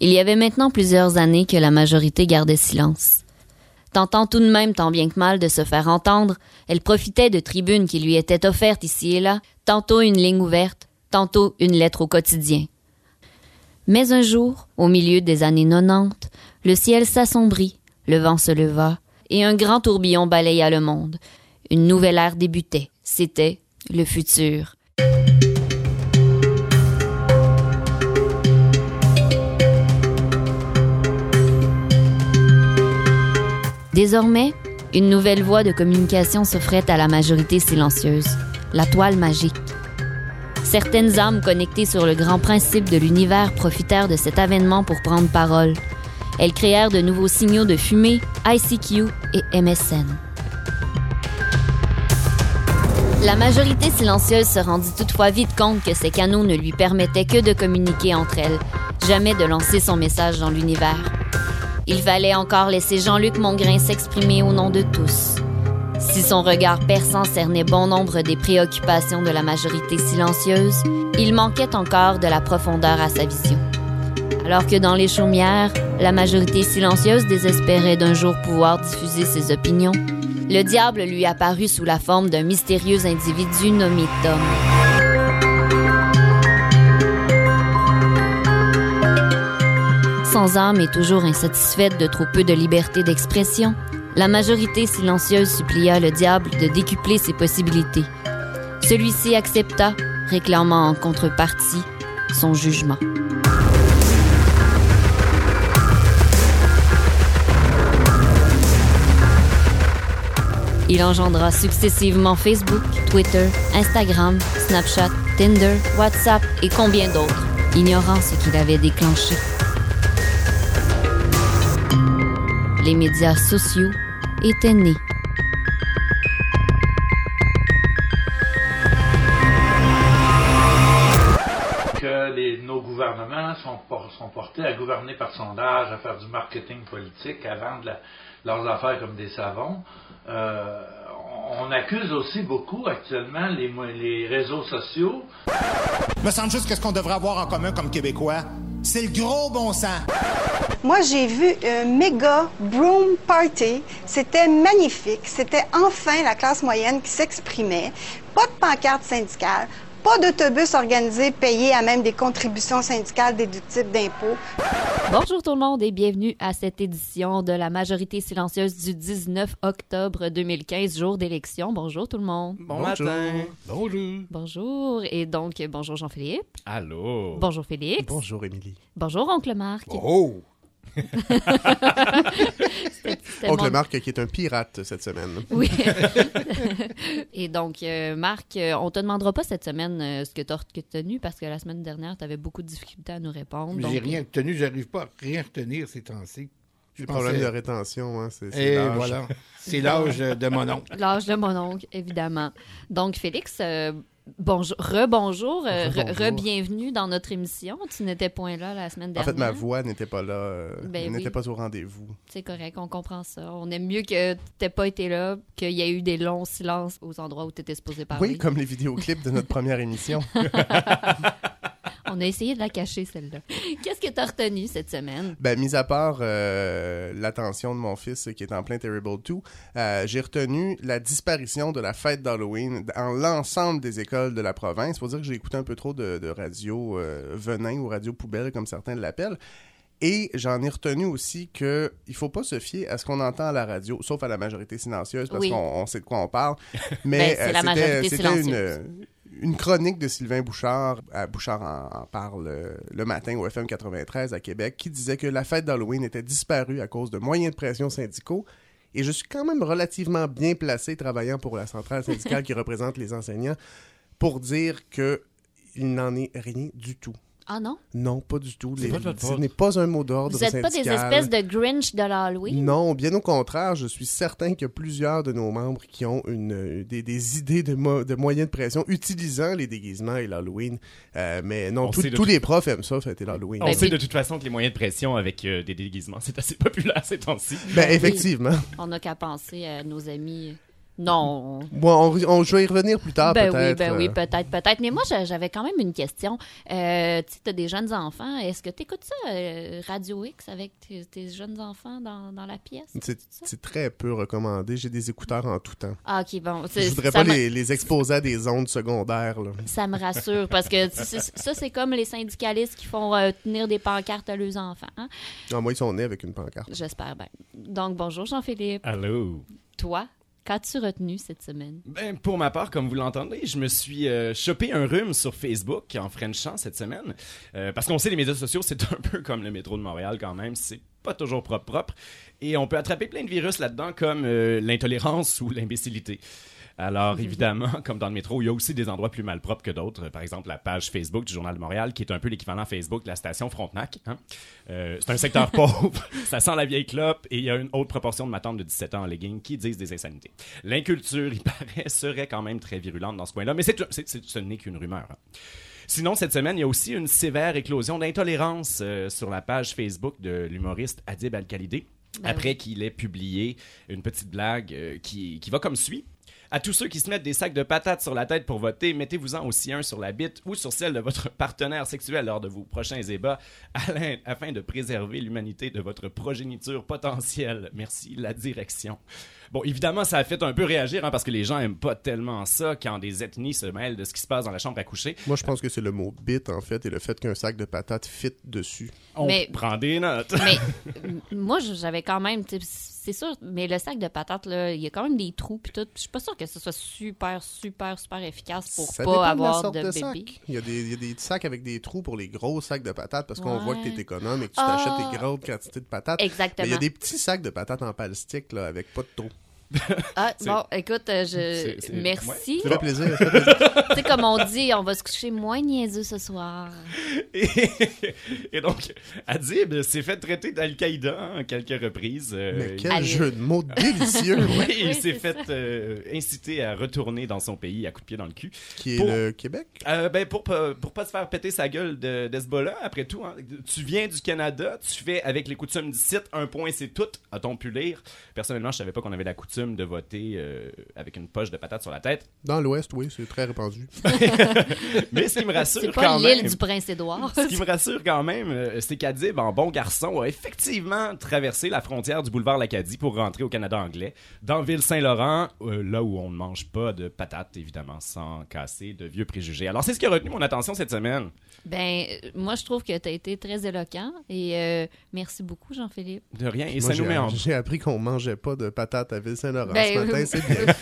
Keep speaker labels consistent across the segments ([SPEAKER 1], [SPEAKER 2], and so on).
[SPEAKER 1] Il y avait maintenant plusieurs années que la majorité gardait silence. Tentant tout de même tant bien que mal de se faire entendre, elle profitait de tribunes qui lui étaient offertes ici et là, tantôt une ligne ouverte, tantôt une lettre au quotidien. Mais un jour, au milieu des années 90, le ciel s'assombrit, le vent se leva, et un grand tourbillon balaya le monde. Une nouvelle ère débutait. C'était le futur. Désormais, une nouvelle voie de communication s'offrait à la majorité silencieuse, la toile magique. Certaines âmes connectées sur le grand principe de l'univers profitèrent de cet avènement pour prendre parole. Elles créèrent de nouveaux signaux de fumée, ICQ et MSN. La majorité silencieuse se rendit toutefois vite compte que ces canaux ne lui permettaient que de communiquer entre elles, jamais de lancer son message dans l'univers. Il fallait encore laisser Jean-Luc Mongrain s'exprimer au nom de tous. Si son regard perçant cernait bon nombre des préoccupations de la majorité silencieuse, il manquait encore de la profondeur à sa vision. Alors que dans les chaumières, la majorité silencieuse désespérait d'un jour pouvoir diffuser ses opinions, le diable lui apparut sous la forme d'un mystérieux individu nommé Tom. Sans âme et toujours insatisfaite de trop peu de liberté d'expression, la majorité silencieuse supplia le diable de décupler ses possibilités. Celui-ci accepta, réclamant en contrepartie son jugement. Il engendra successivement Facebook, Twitter, Instagram, Snapchat, Tinder, WhatsApp et combien d'autres, ignorant ce qu'il avait déclenché. Les médias sociaux étaient nés.
[SPEAKER 2] Que nos gouvernements sont, sont, portés à gouverner par sondage, à faire du marketing politique, à vendre leurs affaires comme des savons. Euh, on accuse aussi beaucoup actuellement les, les réseaux sociaux.
[SPEAKER 3] Me semble juste qu'est-ce qu'on devrait avoir en commun comme Québécois, c'est le gros bon sens.
[SPEAKER 4] Moi, j'ai vu un méga broom party. C'était magnifique. C'était enfin la classe moyenne qui s'exprimait. Pas de pancarte syndicale, pas d'autobus organisé payé à même des contributions syndicales déductibles d'impôts.
[SPEAKER 1] Bonjour tout le monde et bienvenue à cette édition de la majorité silencieuse du 19 octobre 2015, jour d'élection. Bonjour tout le monde.
[SPEAKER 5] Bon matin.
[SPEAKER 6] Bonjour.
[SPEAKER 1] Bonjour. Et donc, bonjour Jean-Philippe.
[SPEAKER 6] Allô.
[SPEAKER 1] Bonjour Félix.
[SPEAKER 6] Bonjour Émilie.
[SPEAKER 1] Bonjour Oncle Marc.
[SPEAKER 6] Oh.
[SPEAKER 5] Oncle Marc qui est un pirate cette semaine.
[SPEAKER 1] Oui. Et donc, euh, Marc, euh, on te demandera pas cette semaine euh, ce que tu as retenu parce que la semaine dernière, tu avais beaucoup de difficultés à nous répondre.
[SPEAKER 6] J'ai rien retenu, j'arrive pas à rien retenir ces temps-ci.
[SPEAKER 5] Le problème de rétention, hein, c'est
[SPEAKER 6] Et voilà. C'est l'âge de mon oncle.
[SPEAKER 1] L'âge de mon oncle, évidemment. Donc, Félix, Bonjour, rebonjour, euh, re-bienvenue dans notre émission. Tu n'étais point là la semaine dernière.
[SPEAKER 5] En fait, ma voix n'était pas là, euh, ben n'était pas au rendez-vous.
[SPEAKER 1] C'est correct, on comprend ça. On aime mieux que tu n'aies pas été là, qu'il y ait eu des longs silences aux endroits où tu étais supposé parler.
[SPEAKER 5] Oui, comme les vidéoclips de notre première émission.
[SPEAKER 1] On a essayé de la cacher, celle-là. Qu'est-ce que tu as retenu cette semaine?
[SPEAKER 5] Ben, mis à part euh, l'attention de mon fils qui est en plein Terrible 2, euh, j'ai retenu la disparition de la fête d'Halloween dans l'ensemble des écoles de la province. Il faut dire que j'ai écouté un peu trop de, radio euh, venin ou radio poubelle, comme certains l'appellent. Et j'en ai retenu aussi que il faut pas se fier à ce qu'on entend à la radio, sauf à la majorité silencieuse, parce qu'on sait de quoi on parle.
[SPEAKER 1] Mais ben, c'était une,
[SPEAKER 5] une chronique de Sylvain Bouchard, Bouchard en, parle euh, le matin au FM 93 à Québec, qui disait que la fête d'Halloween était disparue à cause de moyens de pression syndicaux. Et je suis quand même relativement bien placé travaillant pour la centrale syndicale qui représente les enseignants pour dire que il n'en est rien du tout.
[SPEAKER 1] Ah non?
[SPEAKER 5] Non, pas du tout. ce n'est pas un mot d'ordre
[SPEAKER 1] Vous n'êtes pas des espèces de Grinch de l'Halloween?
[SPEAKER 5] Non, bien au contraire, je suis certain qu'il y a plusieurs de nos membres qui ont une, des, idées de, de moyens de pression utilisant les déguisements et l'Halloween. Euh, mais non, tous les profs aiment ça, fêter l'Halloween.
[SPEAKER 7] On sait de toute façon que les moyens de pression avec euh, des déguisements, c'est assez populaire ces temps-ci.
[SPEAKER 5] Ben, effectivement.
[SPEAKER 1] On n'a qu'à penser à nos amis Non.
[SPEAKER 5] Bon, on, on- je vais y revenir plus tard,
[SPEAKER 1] ben oui,
[SPEAKER 5] peut-être.
[SPEAKER 1] ben oui,
[SPEAKER 5] euh.
[SPEAKER 1] peut-être, peut-être. Mais moi, j'a- j'avais quand même une question. Euh, tu sais, t'as des jeunes enfants. Est-ce que tu écoutes ça, euh, Radio X, avec tes, tes jeunes enfants dans, dans la pièce?
[SPEAKER 5] C'est très peu recommandé. J'ai des écouteurs en tout temps.
[SPEAKER 1] Ah, ok, bon.
[SPEAKER 5] Je voudrais pas les, les exposer à des ondes secondaires. Là.
[SPEAKER 1] Ça me rassure parce que ça, c'est comme les syndicalistes qui font euh, tenir des pancartes à leurs enfants. hein.
[SPEAKER 5] Non, moi, ils sont nés avec une pancarte.
[SPEAKER 1] J'espère bien. Donc, bonjour Jean-Philippe.
[SPEAKER 7] Allô?
[SPEAKER 1] Toi, qu'as-tu retenu cette semaine?
[SPEAKER 7] Ben, pour ma part, comme vous l'entendez, je me suis euh, chopé un rhume sur Facebook en Frenchant cette semaine. Euh, parce qu'on sait, les médias sociaux, c'est un peu comme le métro de Montréal quand même. C'est pas toujours propre propre. Et on peut attraper plein de virus là-dedans, comme euh, l'intolérance ou l'imbécilité. Alors, évidemment, comme dans le métro, il y a aussi des endroits plus malpropres que d'autres. Par exemple, la page Facebook du Journal de Montréal, qui est un peu l'équivalent Facebook de la station Frontenac. hein. Euh, c'est un secteur pauvre, ça sent la vieille clope, et il y a une haute proportion de matantes de 17 ans en leggings qui disent des insanités. L'inculture, il paraît, serait quand même très virulente dans ce coin-là, mais c'est- ce n'est qu'une rumeur. hein. Sinon, cette semaine, il y a aussi une sévère éclosion d'intolérance euh, sur la page Facebook de l'humoriste Adib Al-Khalidé,
[SPEAKER 1] Ben
[SPEAKER 7] après qu'il ait publié une petite blague euh, qui, qui va comme suit. À tous ceux qui se mettent des sacs de patates sur la tête pour voter, mettez-vous-en aussi un sur la bite ou sur celle de votre partenaire sexuel lors de vos prochains ébats afin de préserver l'humanité de votre progéniture potentielle. Merci, la direction. Bon, évidemment, ça a fait un peu réagir hein, parce que les gens aiment pas tellement ça quand des ethnies se mêlent de ce qui se passe dans la chambre à coucher.
[SPEAKER 5] Moi, je pense que c'est le mot bit, en fait, et le fait qu'un sac de patates fit dessus.
[SPEAKER 7] On
[SPEAKER 1] Mais-
[SPEAKER 7] prend des notes.
[SPEAKER 1] Mais moi, j'avais quand même, c'est sûr, mais le sac de patates, là, il y a quand même des trous puis tout. Je suis pas sûre que ce soit super, super, super efficace pour
[SPEAKER 5] Ça
[SPEAKER 1] pas avoir de,
[SPEAKER 5] de
[SPEAKER 1] bébé.
[SPEAKER 5] Il y, a des, il y a des sacs avec des trous pour les gros sacs de patates parce qu'on
[SPEAKER 1] Ouais.
[SPEAKER 5] voit que tu es économe et que tu
[SPEAKER 1] Ah.
[SPEAKER 5] t'achètes des grosses quantités de patates. Mais
[SPEAKER 1] Exactement.
[SPEAKER 5] il y a des petits sacs de patates en plastique là, avec pas de trous.
[SPEAKER 1] Ah, bon, écoute, euh, je...
[SPEAKER 7] C'est- c'est-
[SPEAKER 1] merci.
[SPEAKER 5] Ça fait plaisir. ça fait plaisir.
[SPEAKER 1] tu sais, comme on dit, on va se coucher moins niaiseux ce soir.
[SPEAKER 7] Et, et donc, Adib s'est fait traiter d'Al-Qaïda hein, à quelques reprises. euh,
[SPEAKER 5] Mais quel
[SPEAKER 1] Allez.
[SPEAKER 5] jeu de mots délicieux
[SPEAKER 7] Oui, il s'est fait euh, inciter à retourner dans son pays à coups de pied dans le cul.
[SPEAKER 5] qui est
[SPEAKER 7] Pour-
[SPEAKER 5] le Québec?
[SPEAKER 7] Euh, ben pour, pour pas se faire péter sa gueule de- d'Hezbollah, après tout, hein, tu viens du Canada, tu fais avec les coutumes du site, un point c'est tout, a-t-on pu lire. Personnellement, je savais pas qu'on avait la coutume de voter euh, avec une poche de patates sur la tête.
[SPEAKER 5] Dans l'Ouest, oui, c'est très répandu.
[SPEAKER 7] Mais ce qui me rassure
[SPEAKER 1] C'est
[SPEAKER 7] quand
[SPEAKER 1] pas l'île
[SPEAKER 7] même...
[SPEAKER 1] du Prince-Édouard.
[SPEAKER 7] Ce qui me rassure quand même, euh, c'est qu'Adib, en bon garçon, a effectivement traversé la frontière du boulevard Lacadie pour rentrer au Canada anglais, dans Ville-Saint-Laurent, euh, là où on ne mange pas de patates, évidemment, sans casser de vieux préjugés. Alors, c'est ce qui a retenu mon attention cette semaine.
[SPEAKER 1] Ben, moi, je trouve que tu as été très éloquent et euh, merci beaucoup, Jean-Philippe.
[SPEAKER 7] De rien. Et
[SPEAKER 5] Moi,
[SPEAKER 7] ça nous
[SPEAKER 5] j'ai-
[SPEAKER 7] met en...
[SPEAKER 5] J'ai appris qu'on mangeait pas de patates à Ville-Saint-Laurent
[SPEAKER 1] Ben,
[SPEAKER 5] ce matin,
[SPEAKER 1] oui.
[SPEAKER 5] c'est bien.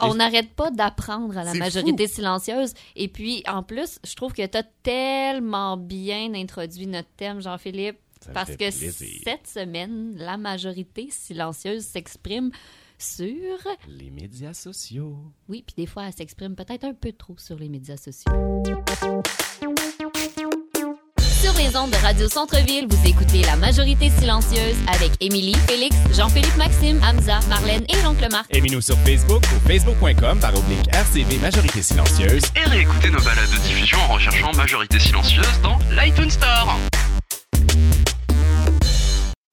[SPEAKER 1] On n'arrête pas d'apprendre à la majorité silencieuse. Et puis, en plus, je trouve que tu as tellement bien introduit notre thème, Jean-Philippe, parce que
[SPEAKER 7] plaisir.
[SPEAKER 1] cette semaine, la majorité silencieuse s'exprime sur...
[SPEAKER 7] Les médias sociaux.
[SPEAKER 1] Oui, puis des fois, elle s'exprime peut-être un peu trop sur les médias sociaux. Les ondes de Radio Centre-Ville, vous écoutez La Majorité silencieuse avec Émilie, Félix, Jean-Philippe Maxime, Hamza, Marlène et l'oncle Marc.
[SPEAKER 7] Aimez-nous sur Facebook ou facebook.com par oblique RCV Majorité Silencieuse.
[SPEAKER 8] et réécoutez nos balades de diffusion en recherchant Majorité Silencieuse dans l'iTunes Store.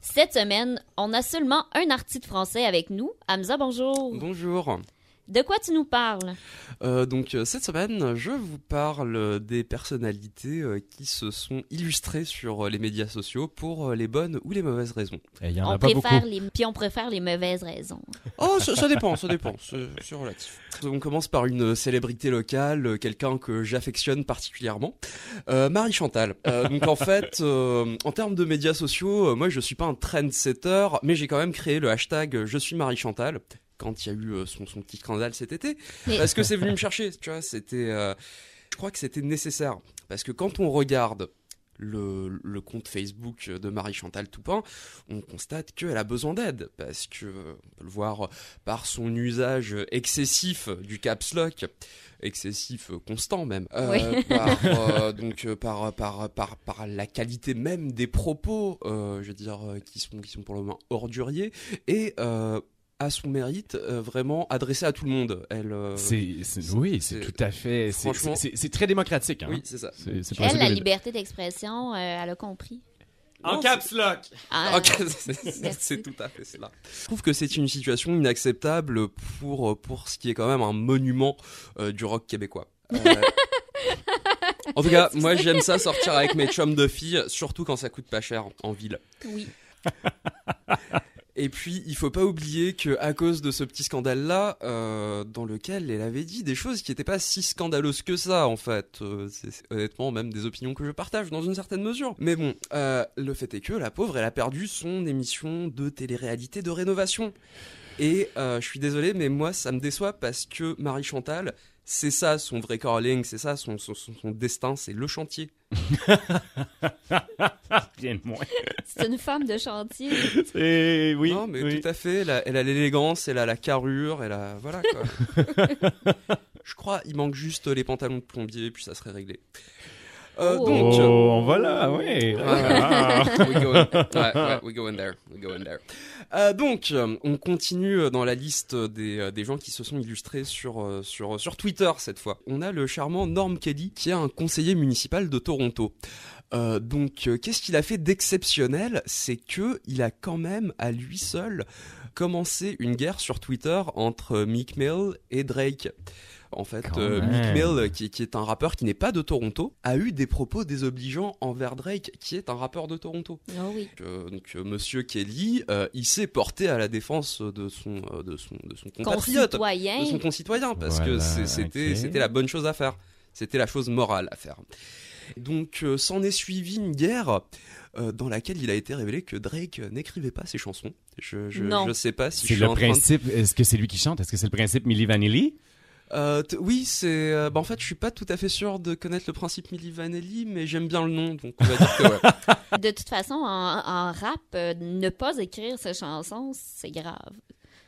[SPEAKER 1] Cette semaine, on a seulement un artiste français avec nous. Hamza, bonjour.
[SPEAKER 9] Bonjour.
[SPEAKER 1] De quoi tu nous parles?
[SPEAKER 9] Euh, donc euh, cette semaine, je vous parle des personnalités euh, qui se sont illustrées sur les médias sociaux pour euh, les bonnes ou les mauvaises raisons.
[SPEAKER 7] Y en
[SPEAKER 1] on
[SPEAKER 7] a pas beaucoup.
[SPEAKER 1] préfère les... Puis on préfère les mauvaises raisons.
[SPEAKER 9] Oh, ça, ça dépend, ça dépend, c'est relatif. On commence par une célébrité locale, quelqu'un que j'affectionne particulièrement, euh, Marie Chantal. Euh, donc en fait, euh, en termes de médias sociaux, euh, moi je suis pas un trendsetter, mais j'ai quand même créé le hashtag Je suis Marie Chantal quand il y a eu euh, son, son petit scandale cet été,
[SPEAKER 1] Mais-
[SPEAKER 9] parce que c'est venu me chercher, tu vois, c'était, euh, je crois que c'était nécessaire, parce que quand on regarde le, le compte Facebook de Marie Chantal Toupin, on constate qu'elle a besoin d'aide. Parce que euh, on peut le voir par son usage excessif du caps lock, excessif constant même, euh,
[SPEAKER 1] Oui.
[SPEAKER 9] par euh, donc par, par par par la qualité même des propos, euh, je veux dire qui sont qui sont pour le moins orduriers. Et à son mérite euh, vraiment adressé à tout le monde. Elle euh,
[SPEAKER 7] C'est, oui, c'est tout à fait. C'est,
[SPEAKER 9] franchement-
[SPEAKER 7] c'est- c'est très démocratique. Hein?
[SPEAKER 9] oui c'est ça.
[SPEAKER 1] Elle, la liberté d'expression, euh, elle a compris.
[SPEAKER 7] En
[SPEAKER 9] Non,
[SPEAKER 7] caps lock.
[SPEAKER 1] Ah,
[SPEAKER 9] c'est- tout à fait cela. Je trouve que c'est une situation inacceptable pour, pour ce qui est quand même un monument euh, du rock québécois. Euh, en tout cas, moi j'aime ça sortir avec mes chums de filles, surtout quand ça coûte pas cher en ville.
[SPEAKER 1] Oui.
[SPEAKER 9] Et puis, il faut pas oublier que à cause de ce petit scandale-là, euh, dans lequel elle avait dit des choses qui n'étaient pas si scandaleuses que ça, en fait. Euh, c'est honnêtement même des opinions que je partage dans une certaine mesure. Mais bon, euh, le fait est que la pauvre, elle a perdu son émission de télé-réalité de rénovation. Et je suis désolé, mais moi, ça me déçoit parce que Marie Chantal, c'est ça son vrai calling, c'est ça son, son, son- son destin, c'est le chantier.
[SPEAKER 7] Rien de moins.
[SPEAKER 1] C'est une femme de chantier.
[SPEAKER 7] C'est... Oui,
[SPEAKER 9] non, mais
[SPEAKER 7] oui.
[SPEAKER 9] tout à fait. Elle a- elle a l'élégance, elle a la carrure, elle a. Voilà quoi. Je crois, il manque juste les pantalons de plombier, puis ça serait réglé. Euh,
[SPEAKER 1] Oh.
[SPEAKER 9] Donc.
[SPEAKER 7] Oh,
[SPEAKER 9] euh,
[SPEAKER 7] on va là, oui. Ah.
[SPEAKER 9] we, go in, ouais, ouais, we go in there. We go in there. Euh, donc, euh, on continue euh, dans la liste des, des gens qui se sont illustrés sur, sur, sur Twitter cette fois. On a le charmant Norm Kelly, qui est un conseiller municipal de Toronto. Euh, donc, euh, qu'est-ce qu'il a fait d'exceptionnel? C'est que il a quand même, à lui seul, commencé une guerre sur Twitter entre Meek Mill et Drake. En fait, euh. Meek Mill, qui, qui est un rappeur qui n'est pas de Toronto, a eu des propos désobligeants envers Drake, qui est un rappeur de Toronto.
[SPEAKER 1] Oh oui.
[SPEAKER 9] Euh, donc, euh, Monsieur Kelly, euh, il s'est porté à la défense de son, euh, de son, de son compatriote,
[SPEAKER 1] Concitoyen.
[SPEAKER 9] de son concitoyen, parce que
[SPEAKER 7] Voilà,
[SPEAKER 9] c'était, c'était la bonne chose à faire. C'était la chose morale à faire. Donc, euh, s'en est suivi une guerre euh, dans laquelle il a été révélé que Drake n'écrivait pas ses chansons. Je, je,
[SPEAKER 1] Non.
[SPEAKER 9] je sais pas si je
[SPEAKER 7] C'est
[SPEAKER 9] suis
[SPEAKER 7] le
[SPEAKER 9] en train de-
[SPEAKER 7] principe. Est-ce que c'est lui qui chante? Est-ce que c'est le principe Milli Vanilli?
[SPEAKER 9] Euh, oui, c'est. euh, bah, en fait, je suis pas tout à fait sûr de connaître le principe Milli Vanilli, mais j'aime bien le nom, donc on va dire que ouais.
[SPEAKER 1] De toute façon, en, en rap, euh, ne pas écrire ses chansons, c'est grave.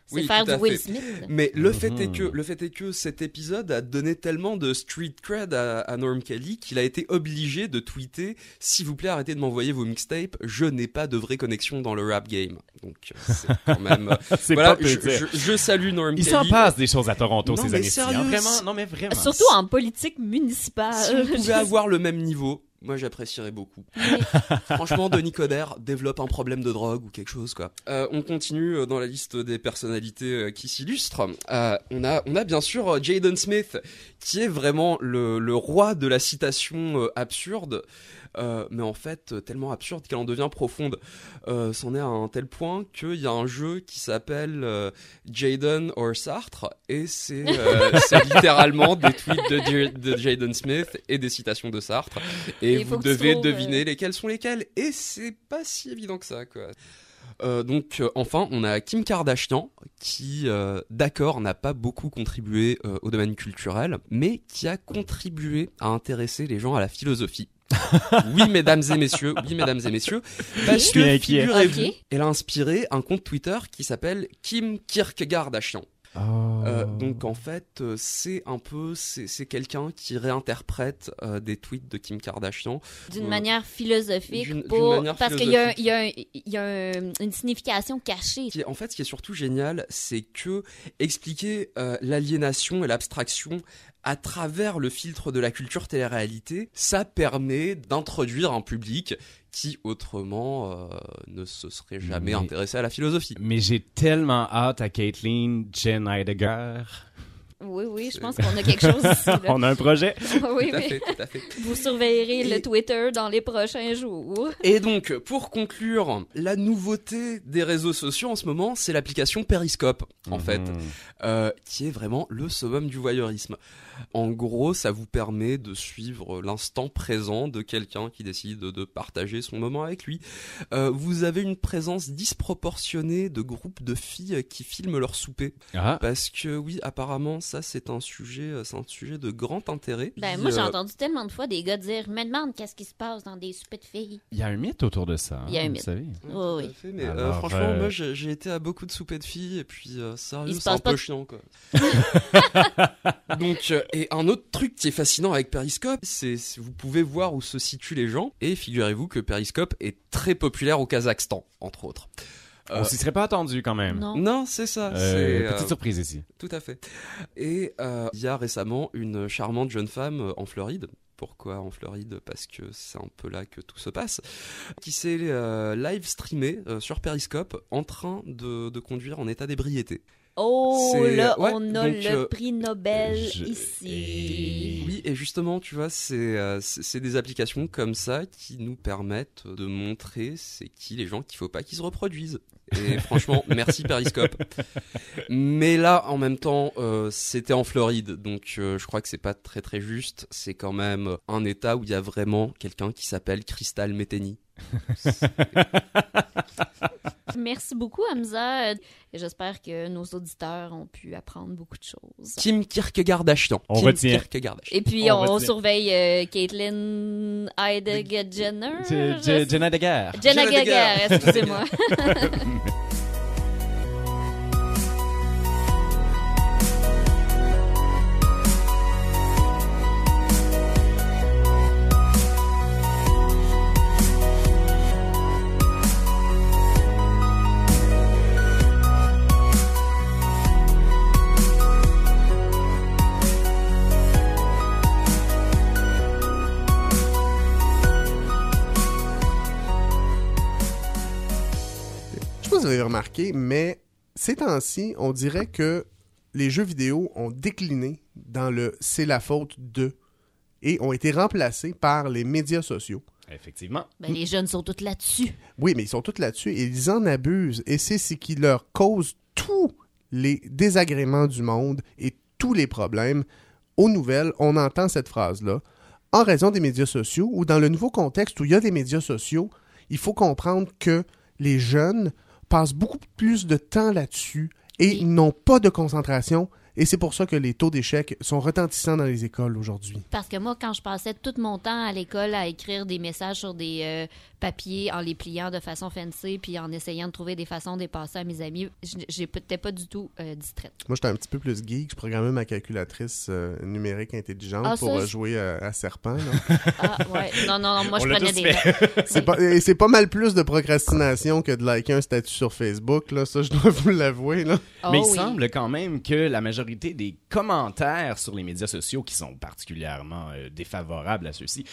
[SPEAKER 1] C'est
[SPEAKER 9] Oui,
[SPEAKER 1] faire
[SPEAKER 9] tout à
[SPEAKER 1] du Will
[SPEAKER 9] fait.
[SPEAKER 1] Smith.
[SPEAKER 9] Mais le fait est
[SPEAKER 7] Mhm.
[SPEAKER 9] que le fait est que cet épisode a donné tellement de street cred à, à Norm Kelly qu'il a été obligé de tweeter s'il vous plaît arrêtez de m'envoyer vos mixtapes, je n'ai pas de vraie connexion dans le rap game. Donc euh, c'est quand même
[SPEAKER 7] C'est
[SPEAKER 9] voilà,
[SPEAKER 7] pas
[SPEAKER 9] je, salue Norm
[SPEAKER 7] Il
[SPEAKER 9] Kelly.
[SPEAKER 7] s'en passe des choses à Toronto
[SPEAKER 9] Non,
[SPEAKER 7] ces années-ci. hein. Vraiment, non mais vraiment.
[SPEAKER 1] Surtout en politique municipale.
[SPEAKER 9] Si on pouvait avoir le même niveau, moi j'apprécierais beaucoup. Franchement, Denis Coderre développe un problème de drogue ou quelque chose quoi. Euh, on continue euh, dans la liste des personnalités euh, qui s'illustrent. Euh, on a, on a bien sûr Jaden Smith qui est vraiment le, le roi de la citation euh, absurde. Euh, mais en fait euh, tellement absurde qu'elle en devient profonde. Euh, C'en est à un tel point qu'il y a un jeu qui s'appelle euh, Jaden or Sartre et c'est littéralement des tweets de, J- de Jaden Smith et des citations de Sartre et, vous devez deviner lesquels sont lesquels et c'est pas si évident que ça quoi. Euh, donc euh, enfin on a Kim Kardashian qui euh, d'accord n'a pas beaucoup contribué au domaine culturel mais qui a contribué à intéresser les gens à la philosophie. oui mesdames et messieurs, oui mesdames et messieurs, parce que figurez-vous, elle a inspiré un compte Twitter qui s'appelle Kim Kierkegaardashian.
[SPEAKER 7] Oh.
[SPEAKER 9] Euh, donc en fait, euh, c'est un peu, c'est quelqu'un qui réinterprète euh, des tweets de Kim Kardashian.
[SPEAKER 1] D'une
[SPEAKER 9] Euh,
[SPEAKER 1] manière philosophique. pour-
[SPEAKER 9] manière
[SPEAKER 1] Parce qu'il y a, il y a un- il y a un- une signification cachée.
[SPEAKER 9] En fait, ce qui est surtout génial, c'est que expliquer euh, l'aliénation et l'abstraction à travers le filtre de la culture télé-réalité, ça permet d'introduire un public qui autrement euh, ne se serait jamais
[SPEAKER 7] Mais-
[SPEAKER 9] intéressé à la philosophie.
[SPEAKER 7] Mais j'ai tellement hâte à Caitlyn Jen Heidegger.
[SPEAKER 1] Oui, oui, je pense qu'on a quelque chose ici.
[SPEAKER 7] On a un projet.
[SPEAKER 1] oui,
[SPEAKER 9] Tout à
[SPEAKER 1] oui.
[SPEAKER 9] fait, tout à fait.
[SPEAKER 1] Vous surveillerez
[SPEAKER 9] Et-
[SPEAKER 1] le Twitter dans les prochains jours.
[SPEAKER 9] Et donc, pour conclure, la nouveauté des réseaux sociaux en ce moment, c'est l'application Periscope, en fait,
[SPEAKER 7] Mhm.
[SPEAKER 9] euh, qui est vraiment le summum du voyeurisme. En gros, ça vous permet de suivre l'instant présent de quelqu'un qui décide de partager son moment avec lui. Euh, vous avez une présence disproportionnée de groupes de filles qui filment leur souper.
[SPEAKER 7] Ah,
[SPEAKER 9] Parce que oui, apparemment, ça c'est un sujet, euh, c'est un sujet de grand intérêt.
[SPEAKER 1] Ben,
[SPEAKER 9] Puis,
[SPEAKER 1] moi, j'ai
[SPEAKER 9] euh,
[SPEAKER 1] entendu tellement de fois des gars dire me demande qu'est-ce qui se passe dans des soupers de filles.
[SPEAKER 7] il y a un mythe autour de ça.
[SPEAKER 1] Il y a un
[SPEAKER 7] hein,
[SPEAKER 1] mythe.
[SPEAKER 7] Vous savez.
[SPEAKER 1] Oui,
[SPEAKER 9] fait, mais euh, franchement, moi j'ai été à beaucoup de soupers de filles et puis euh, sérieux, c'est un peu chiant quoi. Donc, euh, et un autre truc qui est fascinant avec Periscope, c'est vous pouvez voir où se situent les gens et figurez-vous que Periscope est très populaire au Kazakhstan, entre autres. Euh,
[SPEAKER 7] On s'y serait pas attendu quand même.
[SPEAKER 1] Non.
[SPEAKER 9] non, c'est ça.
[SPEAKER 7] Euh,
[SPEAKER 9] c'est,
[SPEAKER 7] petite
[SPEAKER 9] euh,
[SPEAKER 7] surprise ici.
[SPEAKER 9] tout à fait. Et euh, il y a récemment une charmante jeune femme euh, en Floride Pourquoi en Floride? Parce que c'est un peu là que tout se passe. Qui s'est euh, live streamé euh, sur Periscope en train de, de conduire en état d'ébriété.
[SPEAKER 1] Oh, là,
[SPEAKER 9] ouais,
[SPEAKER 1] on a
[SPEAKER 9] donc,
[SPEAKER 1] le
[SPEAKER 9] euh,
[SPEAKER 1] prix Nobel
[SPEAKER 7] je-
[SPEAKER 1] ici.
[SPEAKER 9] Oui, et justement, tu vois, c'est euh, c'est c'est des applications comme ça qui nous permettent de montrer c'est qui les gens qu'il faut pas qu'ils se reproduisent. Et franchement, merci Periscope. Mais là, en même temps, euh, c'était en Floride, donc euh, je crois que c'est pas très très juste. C'est quand même un État où il y a vraiment quelqu'un qui s'appelle Crystal Metheny.
[SPEAKER 1] Merci beaucoup, Hamza. Et j'espère que nos auditeurs ont pu apprendre beaucoup de choses.
[SPEAKER 9] Kim Kierkegaardashian.
[SPEAKER 7] On
[SPEAKER 9] Kim
[SPEAKER 7] retient.
[SPEAKER 9] Kierkegaardashian.
[SPEAKER 1] Et puis,
[SPEAKER 7] On
[SPEAKER 1] surveille euh, Caitlyn Heidegger Jenner.
[SPEAKER 7] Je-
[SPEAKER 1] je-
[SPEAKER 7] Je- Jenna Deguerre.
[SPEAKER 1] Jenna
[SPEAKER 9] Deguerre.
[SPEAKER 1] excusez-moi.
[SPEAKER 5] vous avez remarqué, mais ces temps-ci, on dirait que les jeux vidéo ont décliné dans le c'est la faute de et ont été remplacés par les médias sociaux.
[SPEAKER 7] Effectivement.
[SPEAKER 1] Ben, les jeunes sont tous là-dessus.
[SPEAKER 5] Oui, mais ils sont tous là-dessus et ils en abusent. Et c'est ce qui leur cause tous les désagréments du monde et tous les problèmes. Aux nouvelles, on entend cette phrase-là. En raison des médias sociaux ou dans le nouveau contexte où il y a des médias sociaux, il faut comprendre que les jeunes passent beaucoup plus de temps là-dessus et n'ont pas de concentration. Et c'est pour ça que les taux d'échec sont retentissants dans les écoles aujourd'hui.
[SPEAKER 1] Parce que moi, quand je passais tout mon temps à l'école à écrire des messages sur des euh, papiers en les pliant de façon fancy puis en essayant de trouver des façons de les passer à mes amis, je- j'étais pas du tout euh, distraite.
[SPEAKER 5] Moi, j'étais un petit peu plus geek. Je programmais ma calculatrice euh, numérique intelligente
[SPEAKER 1] Ah,
[SPEAKER 5] pour
[SPEAKER 1] ça,
[SPEAKER 5] jouer à, à Serpent. là.
[SPEAKER 1] Ah, ouais. Non, non, non, moi,
[SPEAKER 7] On
[SPEAKER 1] je prenais des.
[SPEAKER 5] C'est pas, et c'est pas mal plus de procrastination que de liker un statut sur Facebook, là. Ça, je dois vous l'avouer.
[SPEAKER 1] Oh,
[SPEAKER 7] Mais il
[SPEAKER 1] oui.
[SPEAKER 7] semble quand même que la majorité des commentaires sur les médias sociaux qui sont particulièrement euh, défavorables à ceux-ci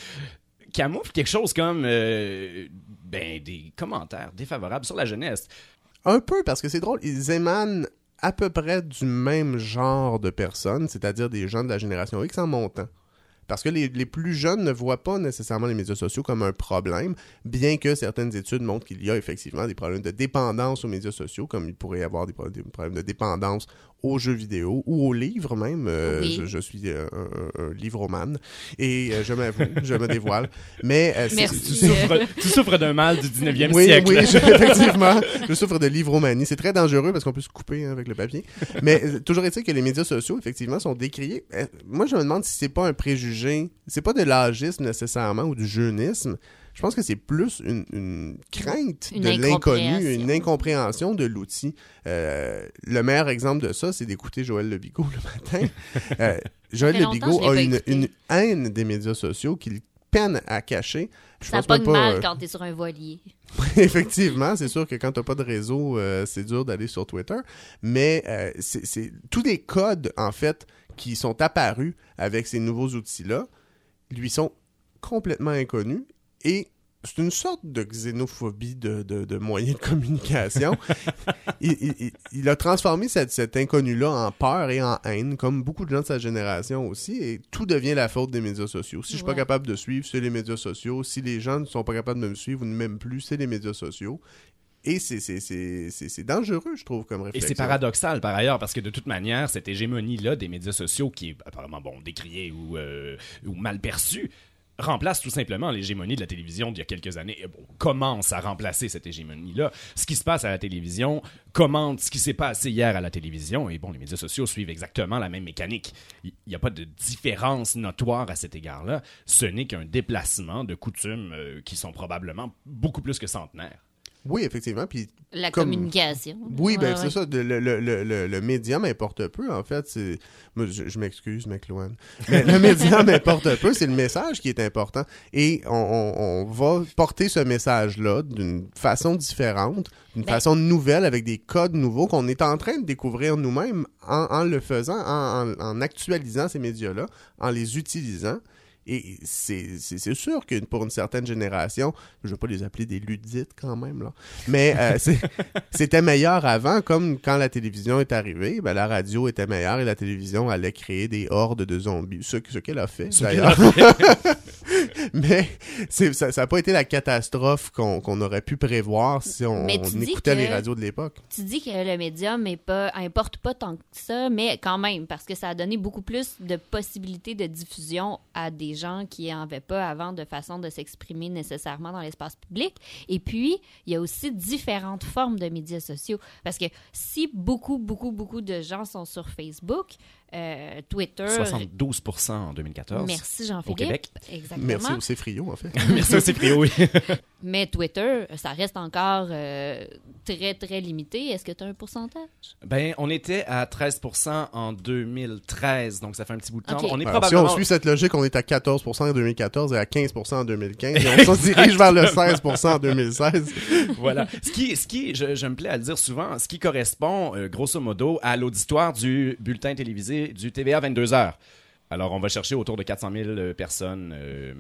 [SPEAKER 7] camouflent quelque chose comme euh, ben, des commentaires défavorables sur la jeunesse.
[SPEAKER 5] Un peu, parce que c'est drôle, ils émanent à peu près du même genre de personnes, c'est-à-dire des gens de la génération X en montant. Parce que les, les plus jeunes ne voient pas nécessairement les médias sociaux comme un problème, bien que certaines études montrent qu'il y a effectivement des problèmes de dépendance aux médias sociaux, comme il pourrait y avoir des problèmes de dépendance aux jeux vidéo ou aux livres même. Euh,
[SPEAKER 1] Oui.
[SPEAKER 5] je, je suis euh, un, un, un livromane et euh, je m'avoue, je me dévoile. Mais euh,
[SPEAKER 1] Merci.
[SPEAKER 7] Tu souffres, tu souffres d'un mal du 19e
[SPEAKER 5] oui,
[SPEAKER 7] siècle.
[SPEAKER 5] oui, je- effectivement. Je souffre de livromanie. C'est très dangereux parce qu'on peut se couper hein, avec le papier. Mais toujours est-il que les médias sociaux, effectivement, sont décriés. Moi, je me demande si c'est pas un préjugé. C'est pas de l'âgisme nécessairement ou du jeunisme. Je pense que c'est plus une, une crainte
[SPEAKER 1] Une
[SPEAKER 5] de l'inconnu, une incompréhension de l'outil. Euh, le meilleur exemple de ça, c'est d'écouter Joël Lebigot le matin. Euh, Joël Lebigot a une, haine des médias sociaux qu'il peine à cacher. Je
[SPEAKER 1] Ça pogne
[SPEAKER 5] pas,
[SPEAKER 1] mal
[SPEAKER 5] euh,
[SPEAKER 1] quand t'es sur un voilier.
[SPEAKER 5] Effectivement, c'est sûr que quand t'as pas de réseau, euh, c'est dur d'aller sur Twitter. Mais c'est- tous les codes, en fait, qui sont apparus avec ces nouveaux outils-là, lui sont complètement inconnus. Et c'est une sorte de xénophobie de, de- de moyens de communication. il, il- il- il a transformé cette, cet inconnu-là en peur et en haine, comme beaucoup de gens de sa génération aussi, et tout devient la faute des médias sociaux. Si je suis pas capable de suivre, c'est les médias sociaux. Si les gens ne sont pas capables de me suivre ou ne m'aiment plus, c'est les médias sociaux. Et c'est- dangereux, je trouve, comme
[SPEAKER 7] Et
[SPEAKER 5] réflexion.
[SPEAKER 7] c'est paradoxal par ailleurs, parce que de toute manière, cette hégémonie-là des médias sociaux, qui est apparemment bon, décriée ou, euh, ou mal perçue, remplace tout simplement l'hégémonie de la télévision d'il y a quelques années. Commence à remplacer cette hégémonie-là. Ce qui se passe à la télévision commente ce qui s'est passé hier à la télévision. Et bon, les médias sociaux suivent exactement la même mécanique. Il n'y a pas de différence notoire à cet égard-là. Ce n'est qu'un déplacement de coutumes euh, qui sont probablement beaucoup plus que centenaires.
[SPEAKER 5] Oui, effectivement. Puis
[SPEAKER 1] La
[SPEAKER 5] comme-
[SPEAKER 1] communication.
[SPEAKER 5] Oui, ben
[SPEAKER 1] Ouais,
[SPEAKER 5] c'est
[SPEAKER 1] ouais.
[SPEAKER 5] ça. de- le, le, le, le, média m'importe peu, en fait. C'est, moi, je, je m'excuse, McLuhan. Mais le média m'importe peu. C'est le message qui est important. Et on, on, on va porter ce message-là d'une façon différente, d'une
[SPEAKER 1] Ben-
[SPEAKER 5] façon nouvelle, avec des codes nouveaux qu'on est en train de découvrir nous-mêmes en, en le faisant, en, en, en actualisant ces médias-là, en les utilisant. Et c'est sûr que pour une certaine génération, je veux pas les appeler des ludites quand même, là, mais euh, c'était meilleur avant, comme quand la télévision est arrivée, ben, la radio était meilleure et la télévision allait créer des hordes de zombies. Ce, ce qu'elle a fait, d'ailleurs. mais ça n'a pas été la catastrophe qu'on qu'on aurait pu prévoir si on, écoutait
[SPEAKER 1] que-
[SPEAKER 5] les radios de l'époque.
[SPEAKER 1] Tu dis que le médium est pas, importe pas tant que ça, mais quand même, parce que ça a donné beaucoup plus de possibilités de diffusion à des gens qui en avaient pas avant de façon de s'exprimer nécessairement dans l'espace public. Et puis, il y a aussi différentes formes de médias sociaux. Parce que si beaucoup, beaucoup, beaucoup de gens sont sur Facebook, euh, Twitter...
[SPEAKER 7] 72% en 2014.
[SPEAKER 1] Merci Jean-Philippe.
[SPEAKER 7] Au Québec.
[SPEAKER 1] Exactement.
[SPEAKER 5] Merci au Cefrio, en fait.
[SPEAKER 7] Merci aussi, Frio, oui.
[SPEAKER 1] Mais Twitter, ça reste encore euh, très, très limité. Est-ce que tu as un pourcentage?
[SPEAKER 7] Ben, on était à 13% en 2013, donc ça fait un petit bout de temps. On est
[SPEAKER 5] Alors,
[SPEAKER 7] probablement...
[SPEAKER 5] Si on suit cette logique, on est à 14% en 2014 et à 15% en 2015. Et on se dirige vers le 16% en 2016.
[SPEAKER 7] voilà. Ce qui, ce qui je, je me plais à le dire souvent, ce qui correspond, euh, grosso modo, à l'auditoire du bulletin télévisé du TVA 22h. Alors, on va chercher autour de 400 000 euh, personnes euh,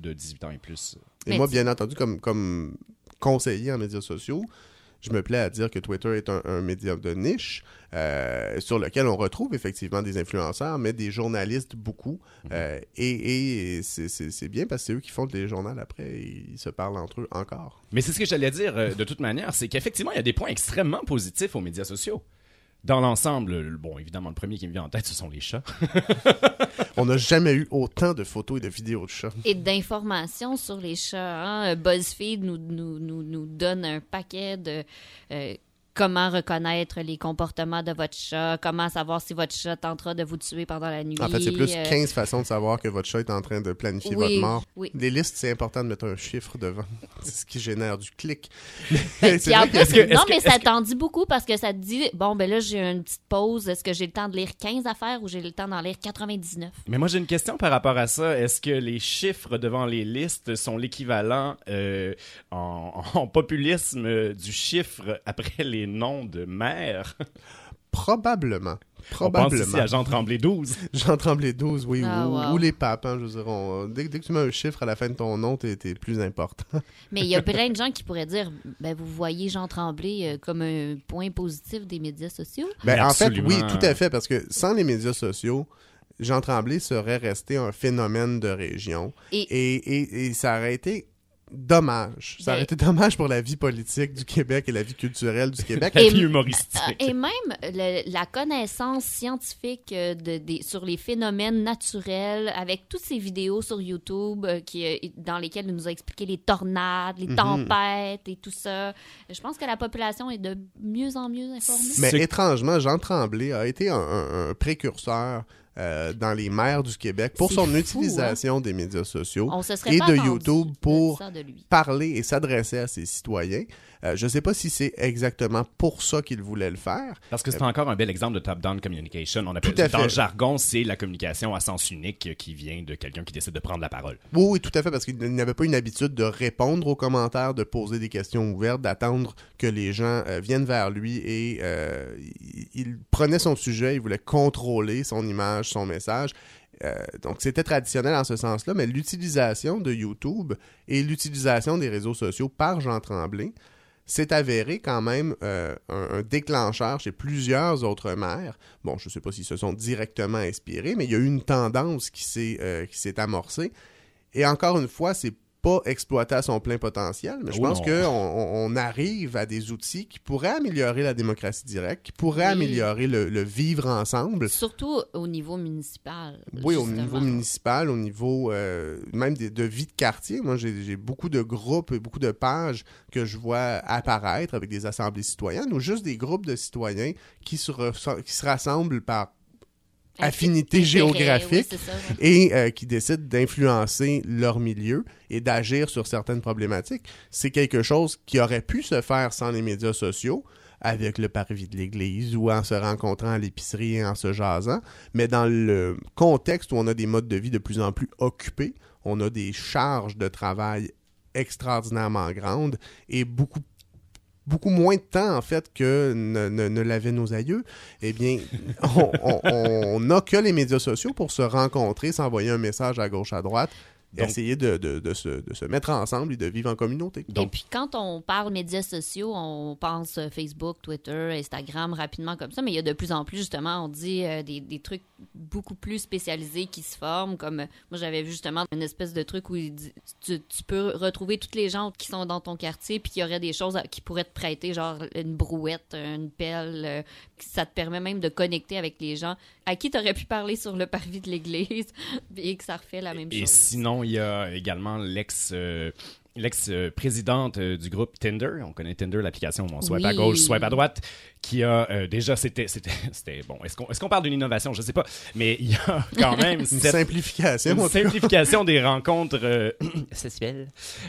[SPEAKER 7] de 18 ans et plus.
[SPEAKER 5] Et
[SPEAKER 1] Mais
[SPEAKER 5] moi, bien entendu, comme, comme conseiller en médias sociaux, je me plais à dire que Twitter est un, un média de niche euh, sur lequel on retrouve effectivement des influenceurs, mais des journalistes beaucoup. Euh, et et c'est- bien parce que c'est eux qui font des journaux après et ils se parlent entre eux encore.
[SPEAKER 7] Mais c'est ce que j'allais dire euh, de toute manière, c'est qu'effectivement, il y a des points extrêmement positifs aux médias sociaux. Dans l'ensemble, le- bon, évidemment, le premier qui me vient en tête, ce sont les chats.
[SPEAKER 5] On n'a jamais eu autant de photos et de vidéos de chats.
[SPEAKER 1] Et d'informations sur les chats. hein. BuzzFeed nous, nous, nous, nous donne un paquet de euh, comment reconnaître les comportements de votre chat, comment savoir si votre chat tentera de vous tuer pendant la nuit.
[SPEAKER 5] En fait, c'est plus
[SPEAKER 1] euh,
[SPEAKER 5] 15 façons de savoir que votre chat est en train de planifier
[SPEAKER 1] Oui,
[SPEAKER 5] votre mort.
[SPEAKER 1] oui.
[SPEAKER 5] Les listes, c'est important de mettre un chiffre devant. C'est ce qui génère du clic.
[SPEAKER 1] Ben, puis en plus,
[SPEAKER 7] que-
[SPEAKER 1] non, mais ça t'en dit beaucoup parce que ça te dit, bon, ben là, j'ai une petite pause. Est-ce que j'ai le temps de lire 15 affaires ou j'ai le temps d'en lire 99?
[SPEAKER 7] Mais moi, j'ai une question par rapport à ça. Est-ce que les chiffres devant les listes sont l'équivalent euh, en, en populisme euh, du chiffre après les noms de maires?
[SPEAKER 5] Probablement.
[SPEAKER 7] On pense
[SPEAKER 5] Probablement.
[SPEAKER 7] ici à Jean Tremblay 12.
[SPEAKER 5] Jean Tremblay 12, oui,
[SPEAKER 1] Ah,
[SPEAKER 5] ou,
[SPEAKER 1] wow.
[SPEAKER 5] ou les papes, hein, je veux dire, on- dès, dès que tu mets un chiffre à la fin de ton nom, t'es t'es plus important.
[SPEAKER 1] Mais il y a plein de gens qui pourraient dire, ben, vous voyez Jean Tremblay euh, comme un point positif des médias sociaux?
[SPEAKER 5] Ben, en fait, oui, tout à fait, parce que sans les médias sociaux, Jean Tremblay serait resté un phénomène de région.
[SPEAKER 1] Et-
[SPEAKER 5] Et, et, et ça aurait été dommage. Ça aurait
[SPEAKER 1] Ben-
[SPEAKER 5] été dommage pour la vie politique du Québec et la vie culturelle du Québec.
[SPEAKER 7] La
[SPEAKER 1] Et-
[SPEAKER 7] vie humoristique.
[SPEAKER 1] Et même le- la connaissance scientifique euh, de, sur les phénomènes naturels, avec toutes ces vidéos sur YouTube euh, qui, euh, dans lesquelles il nous a expliqué les tornades, les
[SPEAKER 5] Mhm.
[SPEAKER 1] tempêtes et tout ça, je pense que la population est de mieux en mieux informée.
[SPEAKER 5] Mais étrangement, Jean Tremblay a été un, un- un précurseur euh, dans les maires du Québec pour son
[SPEAKER 1] fou, hein?
[SPEAKER 5] utilisation des médias sociaux. Et de YouTube pour
[SPEAKER 1] de
[SPEAKER 5] parler et s'adresser à ses citoyens. Euh, je ne sais pas si c'est exactement pour ça qu'il voulait le faire.
[SPEAKER 7] Parce que c'est encore un bel exemple de top-down communication. On appelle,
[SPEAKER 5] Tout à
[SPEAKER 7] dans
[SPEAKER 5] fait.
[SPEAKER 7] le jargon, c'est la communication à sens unique qui vient de quelqu'un qui décide de prendre la parole.
[SPEAKER 5] Oui, oui, tout à fait, parce qu'il n'avait pas une habitude de répondre aux commentaires, de poser des questions ouvertes, d'attendre que les gens euh, viennent vers lui et euh, il, il prenait son sujet, il voulait contrôler son image, son message. Euh, donc c'était traditionnel en ce sens-là, mais l'utilisation de YouTube et l'utilisation des réseaux sociaux par Jean Tremblay s'est avéré quand même euh, un, déclencheur chez plusieurs autres maires. Bon, je ne sais pas s'ils se sont directement inspirés, mais il y a eu une tendance qui s'est euh, qui s'est amorcée. Et encore une fois, c'est pas exploité à son plein potentiel, mais je
[SPEAKER 7] Oh
[SPEAKER 5] pense qu'on on, on arrive à des outils qui pourraient améliorer la démocratie directe, qui pourraient
[SPEAKER 1] Oui.
[SPEAKER 5] améliorer le, le vivre ensemble.
[SPEAKER 1] Surtout au niveau municipal.
[SPEAKER 5] Oui, au niveau municipal, au niveau euh, même des- de vie de quartier. Moi, j'ai beaucoup de groupes et beaucoup de pages que je vois apparaître avec des assemblées citoyennes ou juste des groupes de citoyens qui se, qui se rassemblent par affinité géographique
[SPEAKER 1] oui,
[SPEAKER 5] et euh, qui décident d'influencer leur milieu et d'agir sur certaines problématiques. C'est quelque chose qui aurait pu se faire sans les médias sociaux, avec le parvis de l'église ou en se rencontrant à l'épicerie et en se jasant. Mais dans le contexte où on a des modes de vie de plus en plus occupés, on a des charges de travail extraordinairement grandes et beaucoup beaucoup moins de temps, en fait, que ne, l'avaient nos aïeux, eh bien, on n'a que les médias sociaux pour se rencontrer, s'envoyer un message à gauche, à droite, et
[SPEAKER 7] Donc-
[SPEAKER 5] essayer de, de- de se, de se mettre ensemble et de vivre en communauté.
[SPEAKER 1] Et puis quand on parle médias sociaux, on pense euh, Facebook, Twitter, Instagram rapidement comme ça, mais il y a de plus en plus justement, on dit euh, des, des trucs beaucoup plus spécialisés qui se forment. Comme euh, moi j'avais vu justement une espèce de truc où tu, tu peux retrouver toutes les gens qui sont dans ton quartier, puis il y aurait des choses à- qui pourraient te prêter, genre une brouette, une pelle. euh, ça te permet même de connecter avec les gens à qui tu aurais pu parler sur le parvis de l'église et que ça refait la même
[SPEAKER 7] Et
[SPEAKER 1] chose.
[SPEAKER 7] sinon, il y a également l'ex. euh, L'ex-présidente euh, du groupe Tinder, on connaît Tinder, l'application où on swipe à gauche, swipe à droite, qui a euh, déjà, c'était, c'était, c'était bon. Est-ce qu'on, est-ce qu'on parle d'une innovation? Je sais pas, mais il y a quand même
[SPEAKER 5] Une
[SPEAKER 7] cette-
[SPEAKER 5] simplification.
[SPEAKER 7] une simplification des rencontres euh, sexuelles.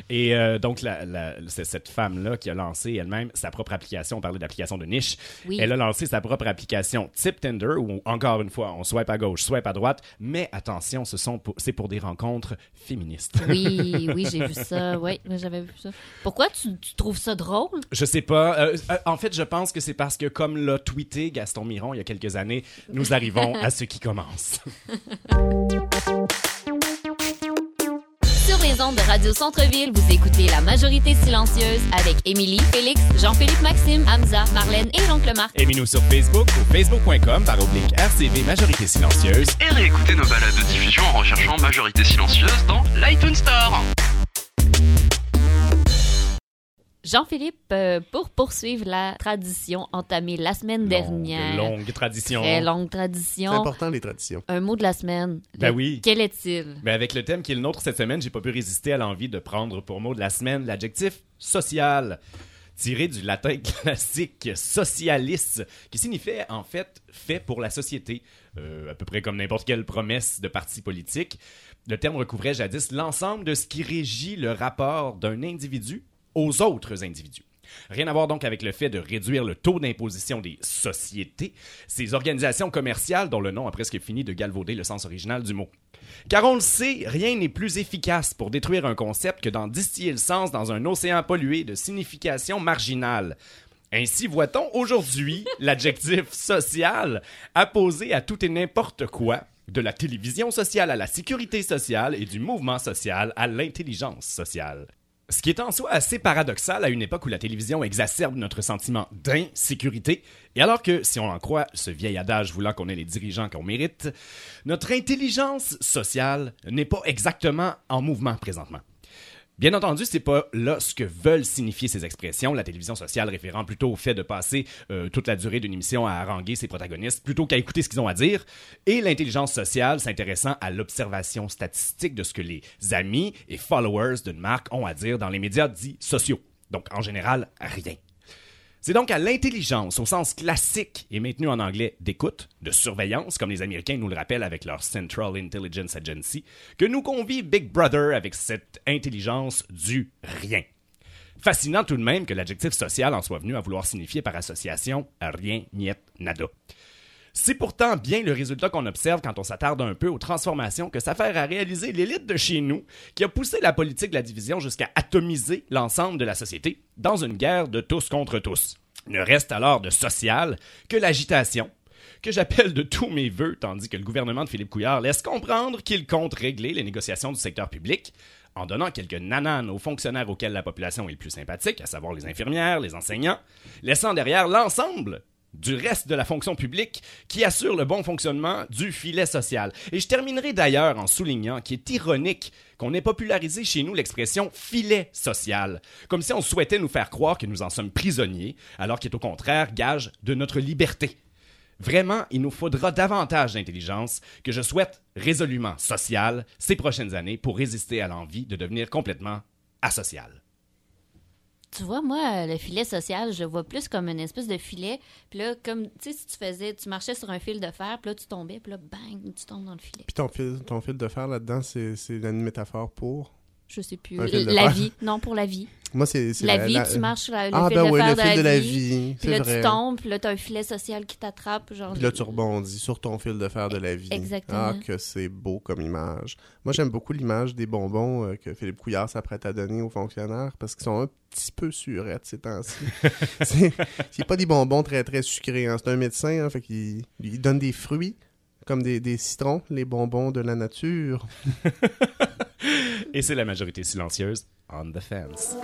[SPEAKER 7] Et euh, donc, la, la- c'est cette femme-là qui a lancé elle-même sa propre application. On parlait d'application de niche.
[SPEAKER 1] Oui.
[SPEAKER 7] Elle a lancé sa propre application type Tinder où, encore une fois, on swipe à gauche, swipe à droite. Mais attention, ce sont pour- c'est pour des rencontres féministes.
[SPEAKER 1] Oui, oui, j'ai vu ça. Oui, j'avais vu ça. Pourquoi tu, tu trouves ça drôle?
[SPEAKER 7] Je sais pas. Euh, euh, en fait, je pense que c'est parce que, comme l'a tweeté Gaston Miron il y a quelques années, nous arrivons à ce qui commence.
[SPEAKER 1] Sur les ondes de Radio Centre-Ville, vous écoutez La Majorité Silencieuse avec Émilie, Félix, Jean-Philippe Maxime, Hamza, Marlène et l'oncle Marc.
[SPEAKER 7] Aimez-nous sur Facebook ou facebook.com par oblique RCV Majorité Silencieuse.
[SPEAKER 8] Et réécoutez nos balades de diffusion en recherchant Majorité Silencieuse dans l'iTunes Store.
[SPEAKER 1] Jean-Philippe, euh, pour poursuivre la tradition entamée la semaine dernière.
[SPEAKER 7] Longue, longue tradition.
[SPEAKER 1] Très longue
[SPEAKER 5] C'est
[SPEAKER 1] tradition.
[SPEAKER 5] important, les traditions.
[SPEAKER 1] Un mot de la semaine.
[SPEAKER 7] Ben
[SPEAKER 1] Le-
[SPEAKER 7] oui.
[SPEAKER 1] Quel est-il?
[SPEAKER 7] Ben avec le thème qui est le nôtre cette semaine, j'ai pas pu résister à l'envie de prendre pour mot de la semaine l'adjectif social, tiré du latin classique socialis, qui signifiait en fait fait pour la société, euh, à peu près comme n'importe quelle promesse de parti politique. Le terme recouvrait jadis l'ensemble de ce qui régit le rapport d'un individu aux autres individus. Rien à voir donc avec le fait de réduire le taux d'imposition des sociétés, ces organisations commerciales dont le nom a presque fini de galvauder le sens original du mot. Car on le sait, rien n'est plus efficace pour détruire un concept que d'en distiller le sens dans un océan pollué de signification marginale. Ainsi voit-on aujourd'hui l'adjectif social apposé à tout et n'importe quoi, de la télévision sociale à la sécurité sociale et du mouvement social à l'intelligence sociale. Ce qui est en soi assez paradoxal à une époque où la télévision exacerbe notre sentiment d'insécurité, et alors que, si on en croit ce vieil adage voulant qu'on ait les dirigeants qu'on mérite, notre intelligence sociale n'est pas exactement en mouvement présentement. Bien entendu, c'est pas là ce que veulent signifier ces expressions, la télévision sociale référant plutôt au fait de passer euh, toute la durée d'une émission à haranguer ses protagonistes plutôt qu'à écouter ce qu'ils ont à dire, et l'intelligence sociale s'intéressant à l'observation statistique de ce que les amis et followers d'une marque ont à dire dans les médias dits sociaux. Donc en général, rien. C'est donc à l'intelligence, au sens classique et maintenu en anglais d'écoute, de surveillance, comme les Américains nous le rappellent avec leur Central Intelligence Agency, que nous convie Big Brother avec cette intelligence du rien. Fascinant tout de même que l'adjectif social en soit venu à vouloir signifier par association rien, niet, nada. C'est pourtant bien le résultat qu'on observe quand on s'attarde un peu aux transformations que s'affaire à réaliser l'élite de chez nous, qui a poussé la politique de la division jusqu'à atomiser l'ensemble de la société dans une guerre de tous contre tous. Ne reste alors de social que l'agitation, que j'appelle de tous mes voeux, tandis que le gouvernement de Philippe Couillard laisse comprendre qu'il compte régler les négociations du secteur public en donnant quelques nananes aux fonctionnaires auxquels la population est le plus sympathique, à savoir les infirmières, les enseignants, laissant derrière l'ensemble du reste de la fonction publique qui assure le bon fonctionnement du filet social. Et je terminerai d'ailleurs en soulignant qu'il est ironique qu'on ait popularisé chez nous l'expression filet social, comme si on souhaitait nous faire croire que nous en sommes prisonniers, alors qu'il est au contraire gage de notre liberté. Vraiment, il nous faudra davantage d'intelligence que je souhaite résolument sociale ces prochaines années pour résister à l'envie de devenir complètement asocial.
[SPEAKER 1] Tu vois, moi, le filet social, je vois plus comme une espèce de filet. Puis là, comme, tu sais, si tu faisais, tu marchais sur un fil de fer, puis là, tu tombais, puis là, bang, tu tombes dans le filet.
[SPEAKER 5] Puis ton fil, ton fil de fer là-dedans, c'est une métaphore pour?
[SPEAKER 1] Je sais plus. La vie. Non, pour la vie.
[SPEAKER 5] Moi, c'est c'est
[SPEAKER 1] La vie, tu marches sur la- le
[SPEAKER 5] Ah,
[SPEAKER 1] fil
[SPEAKER 5] ben
[SPEAKER 1] de
[SPEAKER 5] oui, le
[SPEAKER 1] de
[SPEAKER 5] fil
[SPEAKER 1] la
[SPEAKER 5] de la
[SPEAKER 1] vie.
[SPEAKER 5] vie.
[SPEAKER 1] Puis là,
[SPEAKER 5] vrai.
[SPEAKER 1] tu tombes, puis là, t'as un filet social qui t'attrape. Genre,
[SPEAKER 5] Puis là, tu rebondis sur ton fil de fer de la vie.
[SPEAKER 1] Exactement.
[SPEAKER 5] Ah, que c'est beau comme image. Moi, j'aime beaucoup l'image des bonbons euh, que Philippe Couillard s'apprête à donner aux fonctionnaires parce qu'ils sont un petit peu surettes ces temps-ci. c'est c'est pas des bonbons très, très sucrés. hein. C'est un médecin, hein, fait qu'il il donne des fruits comme des, des citrons, les bonbons de la nature.
[SPEAKER 7] Et c'est la majorité silencieuse on the fence.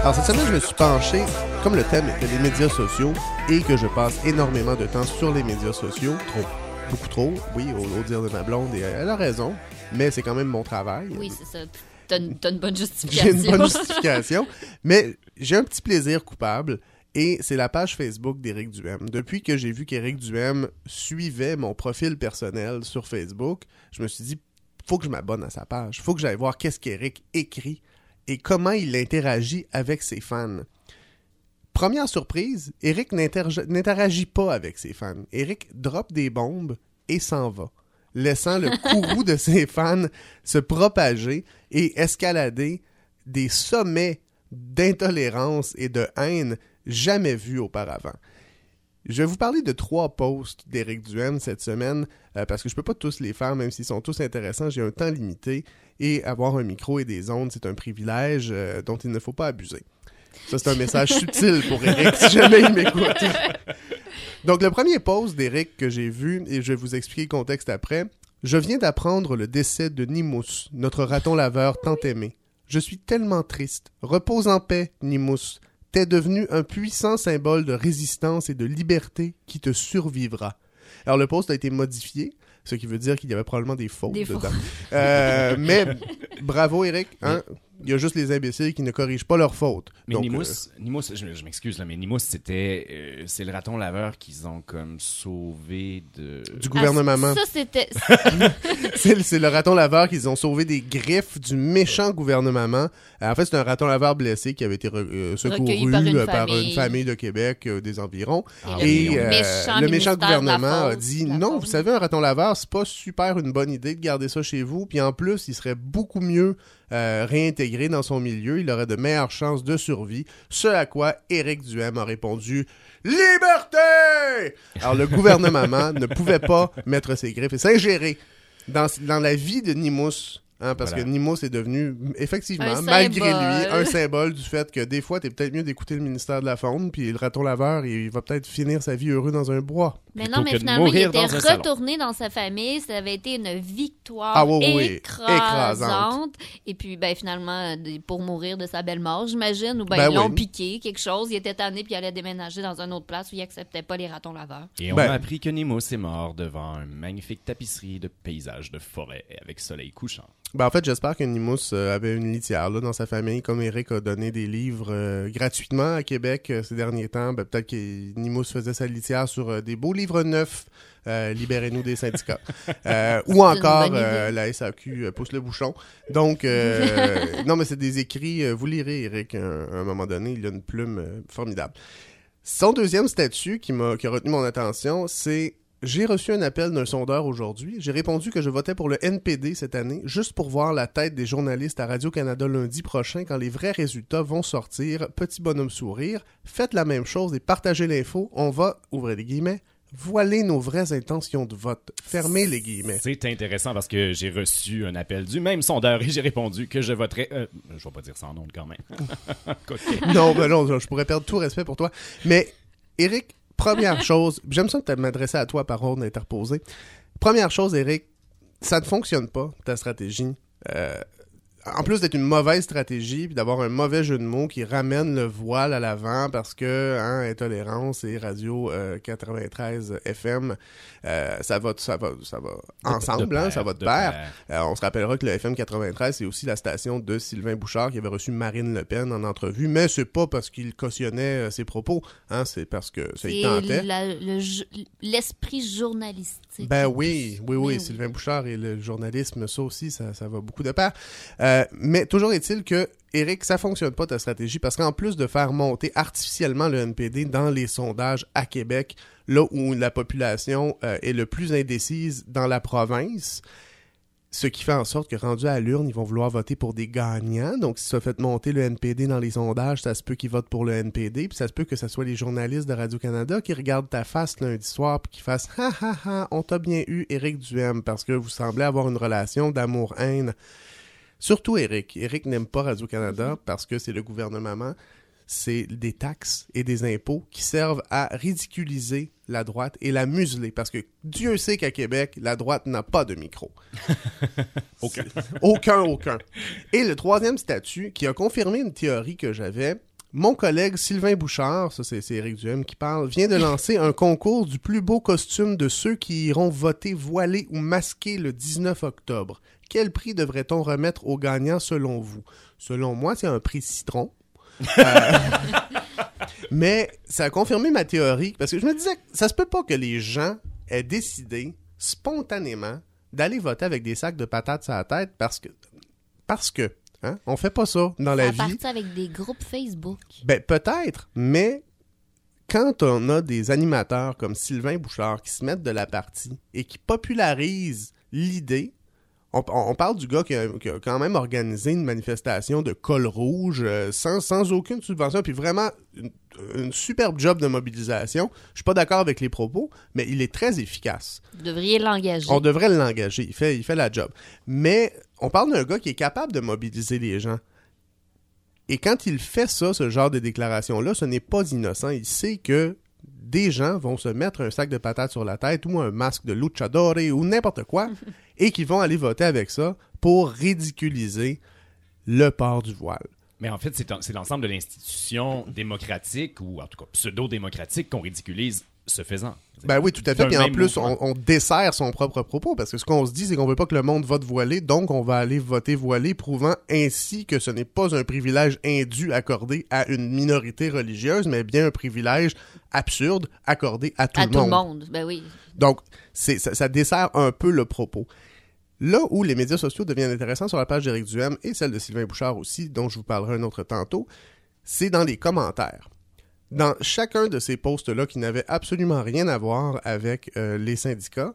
[SPEAKER 5] Alors cette semaine, je me suis penché, comme le thème était les médias sociaux, et que je passe énormément de temps sur les médias sociaux, trop, beaucoup trop, oui, au, au dire de ma blonde, et elle a raison, mais c'est quand même mon travail.
[SPEAKER 1] Oui, c'est ça. T'as une, bonne
[SPEAKER 5] J'ai
[SPEAKER 1] justification.
[SPEAKER 5] une bonne justification, mais j'ai un petit plaisir coupable. Et c'est la page Facebook d'Éric Duhem. Depuis que j'ai vu qu'Éric Duhem suivait mon profil personnel sur Facebook, je me suis dit, faut que je m'abonne à sa page. Faut que j'aille voir qu'est-ce qu'Éric écrit et comment il interagit avec ses fans. Première surprise, Eric n'interagit pas avec ses fans. Eric drop des bombes et s'en va, laissant le courroux de ses fans se propager et escalader des sommets d'intolérance et de haine jamais vus auparavant. Je vais vous parler de trois posts d'Éric Duhem cette semaine, euh, parce que je peux pas tous les faire, même s'ils sont tous intéressants. J'ai un temps limité et avoir un micro et des ondes, c'est un privilège euh, dont il ne faut pas abuser. Ça, c'est un message subtil pour Eric, si jamais il m'écoute. Donc, le premier post d'Eric que j'ai vu, et je vais vous expliquer le contexte après. Je viens d'apprendre le décès de Nimous, notre raton laveur tant aimé. Je suis tellement triste. Repose en paix, Nimous. T'es devenu un puissant symbole de résistance et de liberté qui te survivra. Alors, le post a été modifié, ce qui veut dire qu'il y avait probablement des fautes
[SPEAKER 1] Des
[SPEAKER 5] dedans.
[SPEAKER 1] fautes.
[SPEAKER 5] Euh, mais bravo, Eric. Hein? Il y a juste les imbéciles qui ne corrigent pas leurs fautes.
[SPEAKER 7] Mais
[SPEAKER 5] Donc,
[SPEAKER 7] Nimous,
[SPEAKER 5] euh,
[SPEAKER 7] Nimous, je, je m'excuse là, mais Nimous, c'était, euh, c'est le raton laveur qu'ils ont comme sauvé de.
[SPEAKER 5] du gouvernement.
[SPEAKER 1] Ah, ça, c'était.
[SPEAKER 5] C'est le- c'est le raton laveur qu'ils ont sauvé des griffes du méchant gouvernement. Euh, En fait, c'est un raton laveur blessé qui avait été re- euh, secouru
[SPEAKER 1] par une famille.
[SPEAKER 5] de Québec euh, des environs.
[SPEAKER 7] Ah
[SPEAKER 5] Et euh,
[SPEAKER 1] méchant
[SPEAKER 5] le méchant gouvernement a dit non,
[SPEAKER 1] Faune.
[SPEAKER 5] vous savez, un raton laveur, c'est pas super une bonne idée de garder ça chez vous. Puis en plus, il serait beaucoup mieux euh, réintégré dans son milieu. Il aurait de meilleures chances de survie. Ce à quoi Éric Duhem a répondu Liberté Alors le gouvernement ne pouvait pas mettre ses griffes et s'ingérer dans, dans la vie de Nimous. hein, parce
[SPEAKER 7] Voilà.
[SPEAKER 5] que Nimous est devenu, effectivement,
[SPEAKER 1] Un
[SPEAKER 5] malgré
[SPEAKER 1] symbole.
[SPEAKER 5] lui, un symbole du fait que des fois, t'es peut-être mieux d'écouter le ministère de la Faune, puis le raton laveur, il va peut-être finir sa vie heureux dans un bois.
[SPEAKER 1] Mais non, mais finalement, il était
[SPEAKER 7] dans un salon.
[SPEAKER 1] retourné dans sa famille. Ça avait été une victoire
[SPEAKER 5] Ah oui, oui, oui.
[SPEAKER 1] écrasante.
[SPEAKER 5] Écrasante.
[SPEAKER 1] Et puis, ben, finalement, pour mourir de sa belle mort, j'imagine, ou ben,
[SPEAKER 5] Ben
[SPEAKER 1] ils l'ont
[SPEAKER 5] oui.
[SPEAKER 1] piqué, quelque chose. Il était tanné, puis il allait déménager dans une autre place où il acceptait pas les ratons laveurs.
[SPEAKER 7] Et on
[SPEAKER 5] Ben-
[SPEAKER 7] a appris que Nimous est mort devant une magnifique tapisserie de paysages de forêt avec soleil couchant.
[SPEAKER 5] Ben, en fait, j'espère que Nimous euh, avait une litière là, dans sa famille, comme Eric a donné des livres euh, gratuitement à Québec euh, ces derniers temps. Ben, peut-être que Nimous faisait sa litière sur euh, des beaux livres neufs. euh, Libérez-nous des syndicats. Euh, ou encore euh, la SAQ pousse le bouchon. Donc, non, mais c'est des écrits. vous lirez, Eric, à un moment donné. Il a une plume formidable. Son deuxième statut qui m'a qui a retenu mon attention, c'est j'ai reçu un appel d'un sondeur aujourd'hui. J'ai répondu que je votais pour le NPD cette année, juste pour voir la tête des journalistes à Radio-Canada lundi prochain quand les vrais résultats vont sortir. Petit bonhomme sourire. Faites la même chose et partagez l'info. On va, ouvrez les guillemets, voiler nos vraies intentions de vote. Fermez les guillemets.
[SPEAKER 7] C'est intéressant parce que j'ai reçu un appel du même sondeur et j'ai répondu que je voterais. euh, je vais pas dire ça en nom quand même.
[SPEAKER 5] Non, ben non, je pourrais perdre tout respect pour toi. Mais, Eric, première chose, j'aime ça de m'adresser à toi par ordre interposé. Première chose, Eric, ça ne fonctionne pas, ta stratégie. Euh, en plus d'être une mauvaise stratégie, puis d'avoir un mauvais jeu de mots qui ramène le voile à l'avant parce que hein, intolérance et radio euh, 93 FM, euh, ça va, ça va, ça va ensemble,
[SPEAKER 7] de
[SPEAKER 5] hein,
[SPEAKER 7] pair,
[SPEAKER 5] ça va de
[SPEAKER 7] de
[SPEAKER 5] pair.
[SPEAKER 7] pair.
[SPEAKER 5] Euh, on se rappellera que le FM 93, c'est aussi la station de Sylvain Bouchard qui avait reçu Marine Le Pen en entrevue, mais c'est pas parce qu'il cautionnait euh, ses propos, hein, c'est parce que ça y tentait.
[SPEAKER 1] C'est la- le l'esprit journalistique.
[SPEAKER 5] Ben oui, oui, oui,
[SPEAKER 1] Ben oui.
[SPEAKER 5] Sylvain Bouchard et le journalisme, ça aussi, ça, ça va beaucoup de pair. Euh, mais toujours est-il que, Eric, ça fonctionne pas ta stratégie parce qu'en plus de faire monter artificiellement le NPD dans les sondages à Québec, là où la population euh, est le plus indécise dans la province, ce qui fait en sorte que rendu à l'urne, ils vont vouloir voter pour des gagnants. Donc, si ça fait monter le NPD dans les sondages, ça se peut qu'ils votent pour le NPD, puis ça se peut que ce soit les journalistes de Radio-Canada qui regardent ta face lundi soir puis qui fassent « Ha ha ha, on t'a bien eu, Éric Duhem, parce que vous semblez avoir une relation d'amour-haine. » Surtout Éric. Éric n'aime pas Radio-Canada parce que c'est le gouvernement c'est des taxes et des impôts qui servent à ridiculiser la droite et la museler. Parce que Dieu sait qu'à Québec, la droite n'a pas de micro.
[SPEAKER 7] Aucun.
[SPEAKER 5] aucun, aucun. Et le troisième statut qui a confirmé une théorie que j'avais, mon collègue Sylvain Bouchard, ça c'est c'est Éric Duhem qui parle, vient de lancer un concours du plus beau costume de ceux qui iront voter voilés ou masqués le 19 octobre. Quel prix devrait-on remettre aux gagnants selon vous? Selon moi, c'est un prix citron. Euh, mais ça a confirmé ma théorie parce que je me disais, que ça se peut pas que les gens aient décidé spontanément d'aller voter avec des sacs de patates à la tête parce que parce que hein, on fait pas ça dans la
[SPEAKER 1] Ça
[SPEAKER 5] vie.
[SPEAKER 1] avec des groupes Facebook.
[SPEAKER 5] Ben peut-être, mais quand on a des animateurs comme Sylvain Bouchard qui se mettent de la partie et qui popularisent l'idée, on, parle du gars qui a, qui a quand même organisé une manifestation de col rouge euh, sans, sans aucune subvention, puis vraiment une, une superbe job de mobilisation. Je suis pas d'accord avec les propos, mais il est très efficace.
[SPEAKER 1] Vous devriez l'engager.
[SPEAKER 5] On devrait l'engager. Il fait, il fait la job. Mais on parle d'un gars qui est capable de mobiliser les gens. Et quand il fait ça, ce genre de déclaration-là, ce n'est pas innocent. Il sait que des gens vont se mettre un sac de patates sur la tête ou un masque de luchadore ou n'importe quoi et qui vont aller voter avec ça pour ridiculiser le port du voile.
[SPEAKER 7] Mais en fait, c'est l'ensemble de l'institution démocratique, ou en tout cas pseudo-démocratique, qu'on ridiculise ce faisant.
[SPEAKER 5] Ben oui, tout à fait. Puis en plus, on, on dessert son propre propos parce que ce qu'on se dit, c'est qu'on veut pas que le monde vote voilé, donc on va aller voter voilé, prouvant ainsi que ce n'est pas un privilège indu accordé à une minorité religieuse, mais bien un privilège absurde accordé à tout,
[SPEAKER 1] à
[SPEAKER 5] le,
[SPEAKER 1] tout
[SPEAKER 5] monde.
[SPEAKER 1] le monde. Ben oui.
[SPEAKER 5] Donc, ça, ça dessert un peu le propos. Là où les médias sociaux deviennent intéressants sur la page d'Éric Duhem et celle de Sylvain Bouchard aussi, dont je vous parlerai un autre tantôt, c'est dans les commentaires. Dans chacun de ces posts-là qui n'avaient absolument rien à voir avec euh, les syndicats,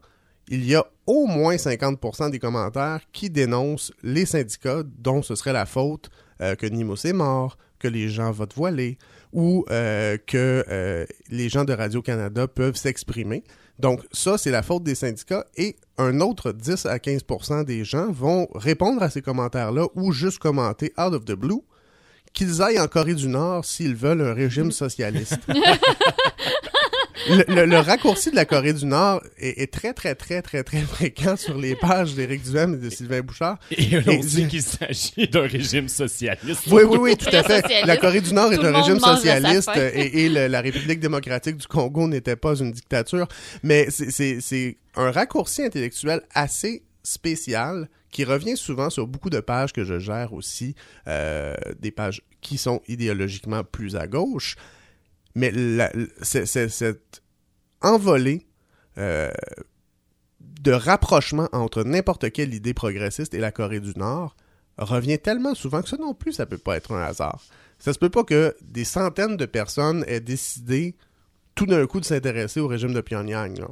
[SPEAKER 5] il y a au moins 50% des commentaires qui dénoncent les syndicats dont ce serait la faute euh, que Nimos est mort, que les gens votent voilés ou euh, que les gens de Radio-Canada peuvent s'exprimer. Donc ça, c'est la faute des syndicats et un autre 10 à 15% des gens vont répondre à ces commentaires-là ou juste commenter out of the blue qu'ils aillent en Corée du Nord s'ils veulent un régime socialiste. Le, le- le raccourci de la Corée du Nord est, est très, très, très, très, très fréquent sur les pages d'Éric Duhem et de Sylvain Bouchard.
[SPEAKER 7] Et on
[SPEAKER 5] Et-
[SPEAKER 7] dit qu'il s'agit d'un régime socialiste.
[SPEAKER 5] Oui, oui, oui, tout à fait. La Corée du Nord est
[SPEAKER 1] Tout
[SPEAKER 5] un régime socialiste et, et le- la République démocratique du Congo n'était pas une dictature. Mais c'est un raccourci intellectuel assez spécial qui revient souvent sur beaucoup de pages que je gère aussi, euh, des pages qui sont idéologiquement plus à gauche. Mais cette envolée euh, de rapprochement entre n'importe quelle idée progressiste et la Corée du Nord revient tellement souvent que ça non plus, ça peut pas être un hasard. Ça se peut pas que des centaines de personnes aient décidé tout d'un coup de s'intéresser au régime de Pyongyang. là.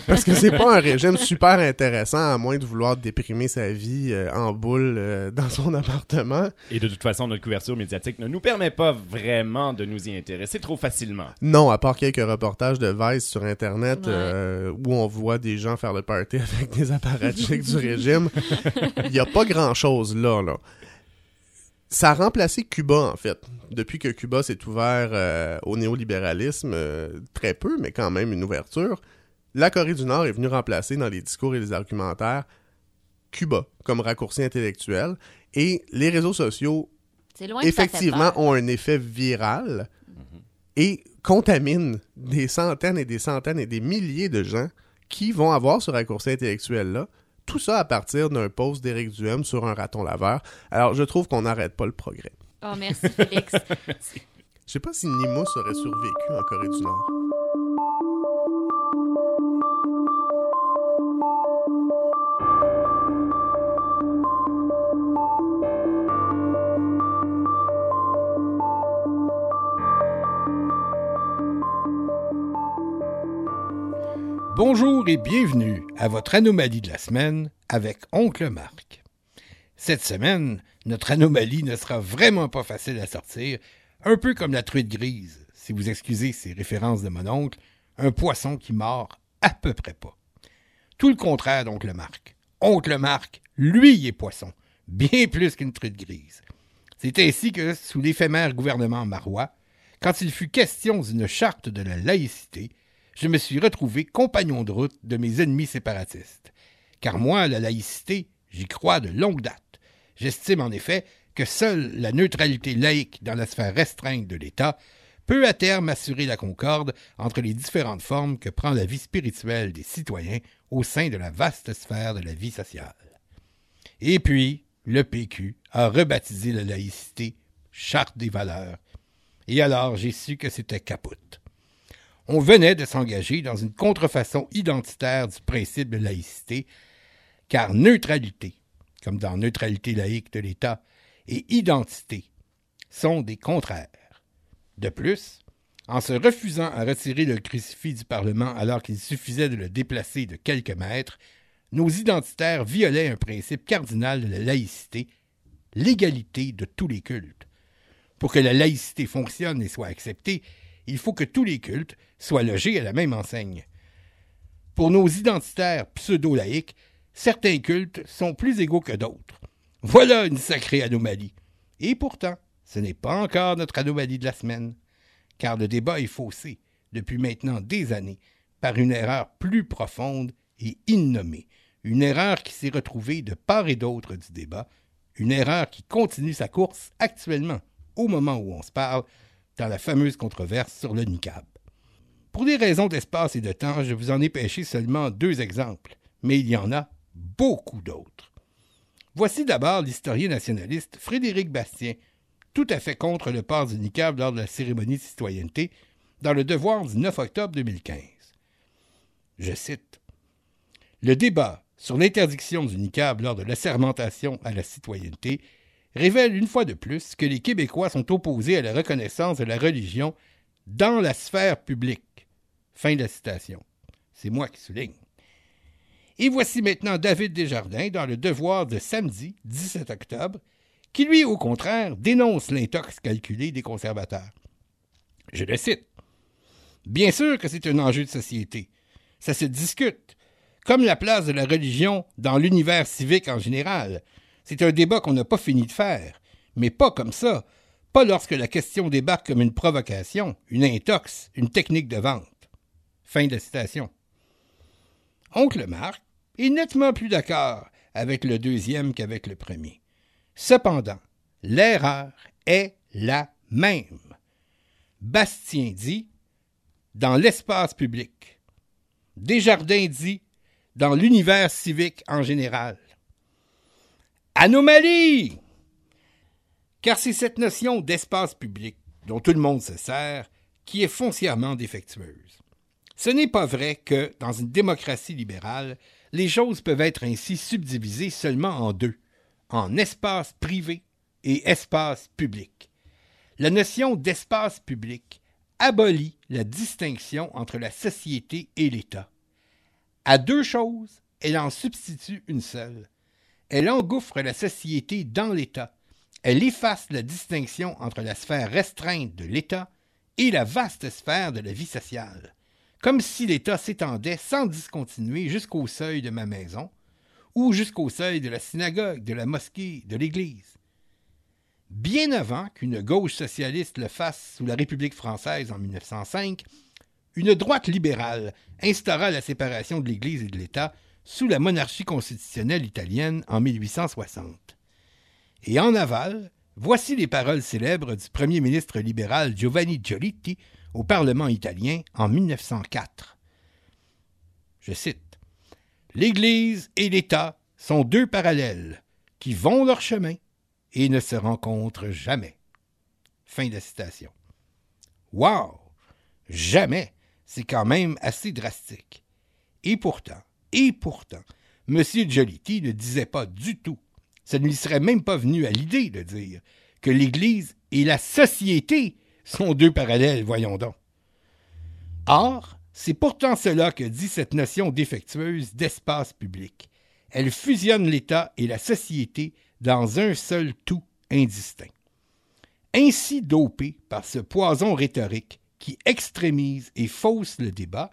[SPEAKER 5] Parce que c'est pas un régime super intéressant à moins de vouloir déprimer sa vie euh, en boule euh, dans son appartement.
[SPEAKER 7] Et de toute façon, notre couverture médiatique ne nous permet pas vraiment de nous y intéresser trop facilement.
[SPEAKER 5] Non, à part quelques reportages de Vice sur Internet
[SPEAKER 1] Ouais.
[SPEAKER 5] euh, où on voit des gens faire le party avec des apparatchiks du régime, il n'y a pas grand-chose là, là. Ça a remplacé Cuba, en fait. Depuis que Cuba s'est ouvert euh, au néolibéralisme, euh, très peu, mais quand même une ouverture, la Corée du Nord est venue remplacer dans les discours et les argumentaires Cuba comme raccourci intellectuel. Et les réseaux sociaux,
[SPEAKER 1] loin
[SPEAKER 5] effectivement, ont un effet viral et contaminent des centaines et des centaines et des milliers de gens qui vont avoir ce raccourci intellectuel-là. Tout ça à partir d'un post d'Éric Duhem sur un raton laveur. Alors, je trouve qu'on n'arrête pas le progrès.
[SPEAKER 1] Oh, merci, Félix.
[SPEAKER 5] Je sais pas si Nimous aurait survécu en Corée du Nord.
[SPEAKER 6] Bonjour et bienvenue à votre anomalie de la semaine avec Oncle Marc. Cette semaine, notre anomalie ne sera vraiment pas facile à sortir, un peu comme la truite grise, si vous excusez ces références de mon oncle, un poisson qui mord à peu près pas. Tout le contraire d'Oncle Marc. Oncle Marc, lui, est poisson, bien plus qu'une truite grise. C'est ainsi que, sous l'éphémère gouvernement marois, quand il fut question d'une charte de la laïcité, je me suis retrouvé compagnon de route de mes ennemis séparatistes. Car moi, la laïcité, j'y crois de longue date. J'estime en effet que seule la neutralité laïque dans la sphère restreinte de l'État peut à terme assurer la concorde entre les différentes formes que prend la vie spirituelle des citoyens au sein de la vaste sphère de la vie sociale. Et puis, le PQ a rebaptisé la laïcité Charte des valeurs. Et alors j'ai su que c'était capote on venait de s'engager dans une contrefaçon identitaire du principe de laïcité, car neutralité, comme dans neutralité laïque de l'État, et identité sont des contraires. De plus, en se refusant à retirer le crucifix du Parlement alors qu'il suffisait de le déplacer de quelques mètres, nos identitaires violaient un principe cardinal de la laïcité, l'égalité de tous les cultes. Pour que la laïcité fonctionne et soit acceptée, il faut que tous les cultes soient logés à la même enseigne. Pour nos identitaires pseudo-laïques, certains cultes sont plus égaux que d'autres. Voilà une sacrée anomalie. Et pourtant, ce n'est pas encore notre anomalie de la semaine, car le débat est faussé depuis maintenant des années par une erreur plus profonde et innommée, une erreur qui s'est retrouvée de part et d'autre du débat, une erreur qui continue sa course actuellement, au moment où on se parle, dans la fameuse controverse sur le niqab. Pour des raisons d'espace et de temps, je vous en ai pêché seulement deux exemples, mais il y en a beaucoup d'autres. Voici d'abord l'historien nationaliste Frédéric Bastien, tout à fait contre le port du niqab lors de la cérémonie de citoyenneté, dans le devoir du 9 octobre 2015. Je cite Le débat sur l'interdiction du niqab lors de l'assermentation à la citoyenneté révèle une fois de plus que les Québécois sont opposés à la reconnaissance de la religion dans la sphère publique. Fin de la citation. C'est moi qui souligne. Et voici maintenant David Desjardins dans le Devoir de samedi 17 octobre, qui lui, au contraire, dénonce l'intox calculé des conservateurs. Je le cite. Bien sûr que c'est un enjeu de société. Ça se discute. Comme la place de la religion dans l'univers civique en général. C'est un débat qu'on n'a pas fini de faire. Mais pas comme ça. Pas lorsque la question débarque comme une provocation, une intox, une technique de vente. Fin de citation. Oncle Marc est nettement plus d'accord avec le deuxième qu'avec le premier. Cependant, l'erreur est la même. Bastien dit dans l'espace public. Desjardins dit dans l'univers civique en général. Anomalie! Car c'est cette notion d'espace public dont tout le monde se sert qui est foncièrement défectueuse. Ce n'est pas vrai que, dans une démocratie libérale, les choses peuvent être ainsi subdivisées seulement en deux, en espace privé et espace public. La notion d'espace public abolit la distinction entre la société et l'État. À deux choses, elle en substitue une seule. Elle engouffre la société dans l'État. Elle efface la distinction entre la sphère restreinte de l'État et la vaste sphère de la vie sociale, comme si l'État s'étendait sans discontinuer jusqu'au seuil de ma maison, ou jusqu'au seuil de la synagogue, de la mosquée, de l'Église. Bien avant qu'une gauche socialiste le fasse sous la République française en 1905, une droite libérale instaura la séparation de l'Église et de l'État sous la monarchie constitutionnelle italienne en 1860. Et en aval, voici les paroles célèbres du premier ministre libéral Giovanni Giolitti au Parlement italien en 1904. Je cite L'Église et l'État sont deux parallèles qui vont leur chemin et ne se rencontrent jamais. Fin de citation. Wow! Jamais! C'est quand même assez drastique. Et pourtant, et pourtant, M. Giolitti ne disait pas du tout, ça ne lui serait même pas venu à l'idée de dire, que l'Église et la société sont deux parallèles, voyons donc. Or, c'est pourtant cela que dit cette notion défectueuse d'espace public. Elle fusionne l'État et la société dans un seul tout indistinct. Ainsi dopé par ce poison rhétorique qui extrémise et fausse le débat,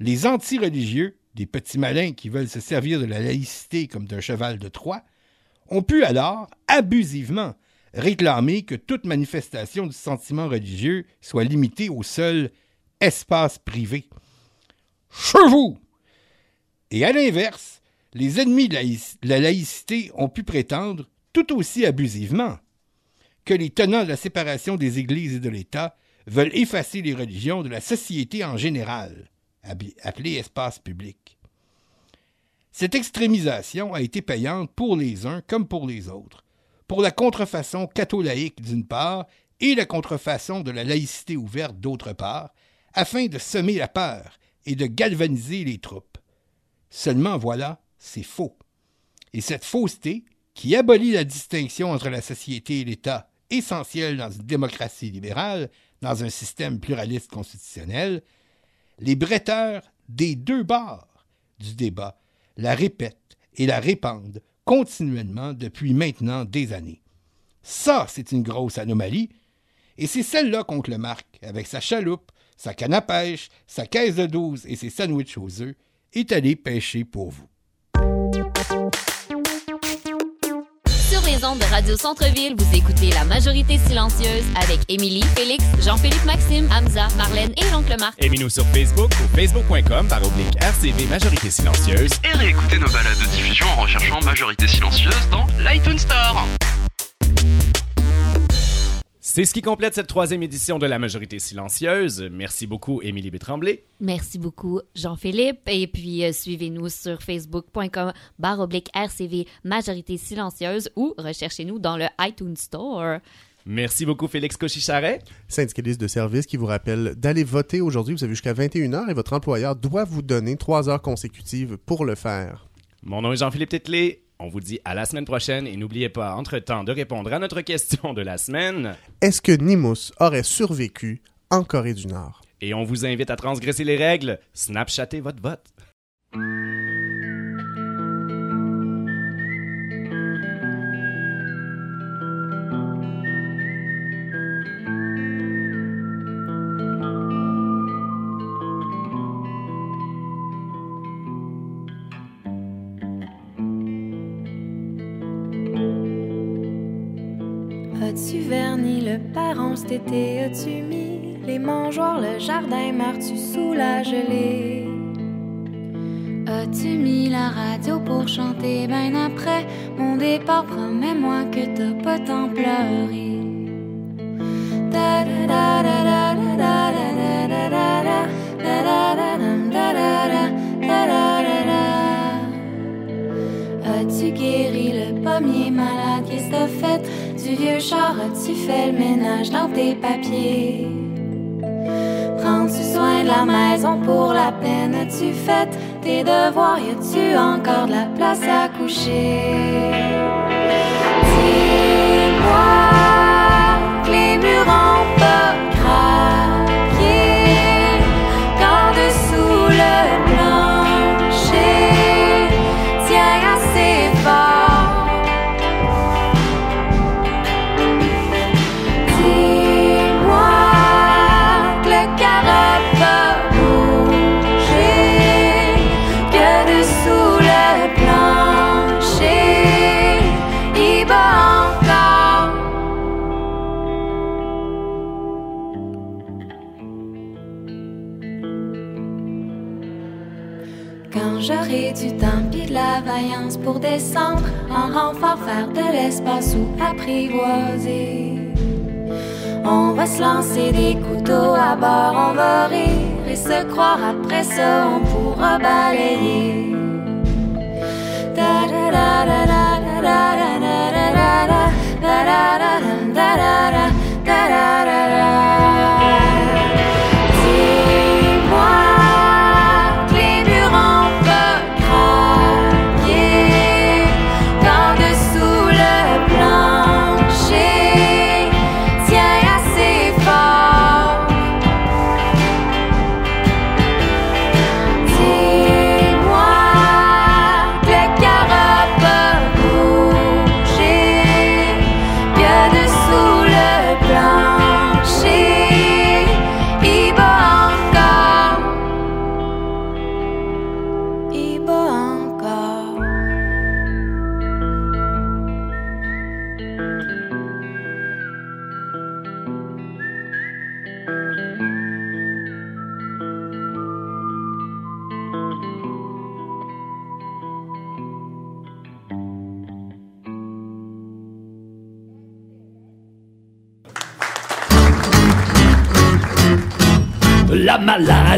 [SPEAKER 6] les anti-religieux, des petits malins qui veulent se servir de la laïcité comme d'un cheval de Troie, ont pu alors, abusivement, réclamer que toute manifestation du sentiment religieux soit limitée au seul espace privé. Chez vous! Et à l'inverse, les ennemis de la laïcité ont pu prétendre, tout aussi abusivement, que les tenants de la séparation des églises et de l'État veulent effacer les religions de la société en général, appelée espace public. Cette extrémisation a été payante pour les uns comme pour les autres, pour la contrefaçon catholaïque d'une part et la contrefaçon de la laïcité ouverte d'autre part, afin de semer la peur et de galvaniser les troupes. Seulement voilà, c'est faux. Et cette fausseté, qui abolit la distinction entre la société et l'État, essentielle dans une démocratie libérale, dans un système pluraliste constitutionnel, les bretteurs des deux bords du débat la répètent et la répandent continuellement depuis maintenant des années. Ça, c'est une grosse anomalie, et c'est celle-là qu'on le marque, avec sa chaloupe, sa canne à pêche, sa caisse de douze et ses sandwichs aux œufs, est allé pêcher pour vous.
[SPEAKER 1] Les ondes de Radio Centre-Ville, vous écoutez La Majorité Silencieuse avec Émilie, Félix, Jean-Philippe Maxime, Hamza, Marlène et l'oncle Marc.
[SPEAKER 7] Aimez-nous sur Facebook ou facebook.com par oblique RCV Majorité Silencieuse.
[SPEAKER 8] Et réécoutez nos balades de diffusion en recherchant Majorité Silencieuse dans l'iTunes Store.
[SPEAKER 7] C'est ce qui complète cette troisième édition de La Majorité Silencieuse. Merci beaucoup, Émilie Bétremblay.
[SPEAKER 1] Merci beaucoup, Jean-Philippe. Et puis, euh, suivez-nous sur facebook.com barre oblique RCV Majorité Silencieuse ou recherchez-nous dans le iTunes Store.
[SPEAKER 7] Merci beaucoup, Félix Cochicharet.
[SPEAKER 5] Syndicaliste de service qui vous rappelle d'aller voter aujourd'hui. Vous avez jusqu'à 21h et votre employeur doit vous donner trois heures consécutives pour le faire.
[SPEAKER 7] Mon nom est Jean-Philippe Tétlé. On vous dit à la semaine prochaine et n'oubliez pas, entre-temps, de répondre à notre question de la semaine.
[SPEAKER 5] Est-ce que Nimus aurait survécu en Corée du Nord?
[SPEAKER 7] Et on vous invite à transgresser les règles. Snapchattez votre vote.
[SPEAKER 10] Verni le parent cet été? As-tu mis les mangeoires, le jardin? Meurs-tu sous la gelée? As-tu mis la radio pour chanter? Ben après mon départ, promets-moi que t'as pas tant pleuré. As-tu guéri le pommier malade? Que t'as fait? Vieux char, tu fais le ménage dans tes papiers? Prends-tu soin de la maison pour la peine? As-tu fait tes devoirs? Y a-tu encore de la place à coucher? Dis-moi que les murs pour descendre en renfort, faire de l'espace ou apprivoiser. On va se lancer des couteaux à bord, on va rire et se croire après ça, on pourra balayer.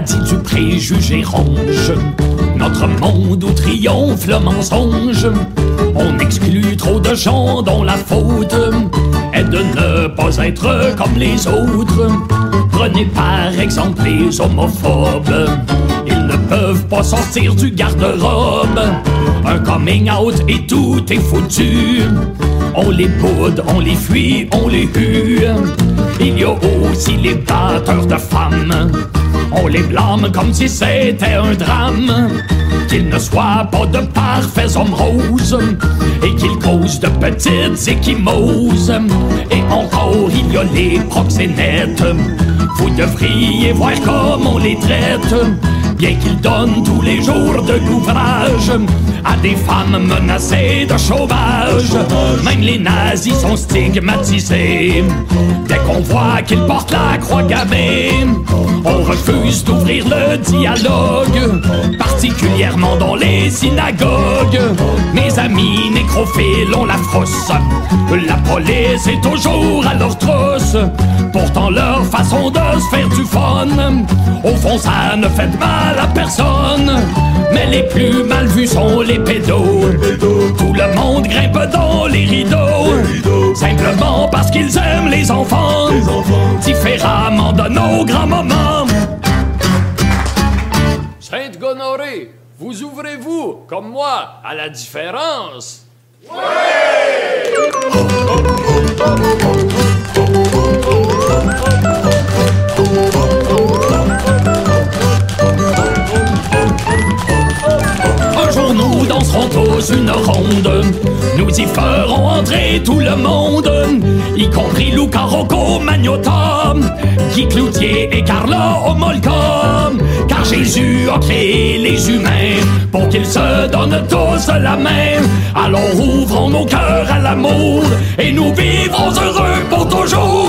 [SPEAKER 11] Maladie du préjugé ronge notre monde où triomphe le mensonge. On exclut trop de gens dont la faute est de ne pas être comme les autres. Prenez par exemple les homophobes. Ils ne peuvent pas sortir du garde-robe. Un coming out et tout est foutu. On les boude, on les fuit, on les hue. Il y a aussi les batteurs de femmes. On les blâme comme si c'était un drame. Qu'ils ne soient pas de parfaits hommes roses et qu'ils causent de petites échymoses. Et encore, il y a les proxénètes. Vous devriez voir comment on les traite. Bien qu'ils donnent tous les jours de l'ouvrage à des femmes menacées de chômage. Même les nazis sont stigmatisés. Dès qu'on voit qu'ils portent la croix gammée, on refuse d'ouvrir le dialogue, particulièrement dans les synagogues. Mes amis nécrophiles ont la frousse. La police est toujours à leur trousse. Pourtant, leur façon de se faire du fun, au fond, ça ne fait de mal à personne. Mais les plus mal vus sont les pédos. Tout le monde grimpe dans les rideaux. Simplement parce qu'ils aiment les enfants. Différemment de nos grands moments.
[SPEAKER 12] Sainte Gonorée, vous ouvrez-vous, comme moi, à la différence?
[SPEAKER 11] Un nous danserons tous une ronde. Nous y ferons entrer tout le monde, y compris Luca Rocco Magnotta, Guy Cloutier et Carla Omolka. Car Jésus a créé les humains pour qu'ils se donnent tous la main. Alors ouvrons nos cœurs à l'amour et nous vivrons heureux pour toujours.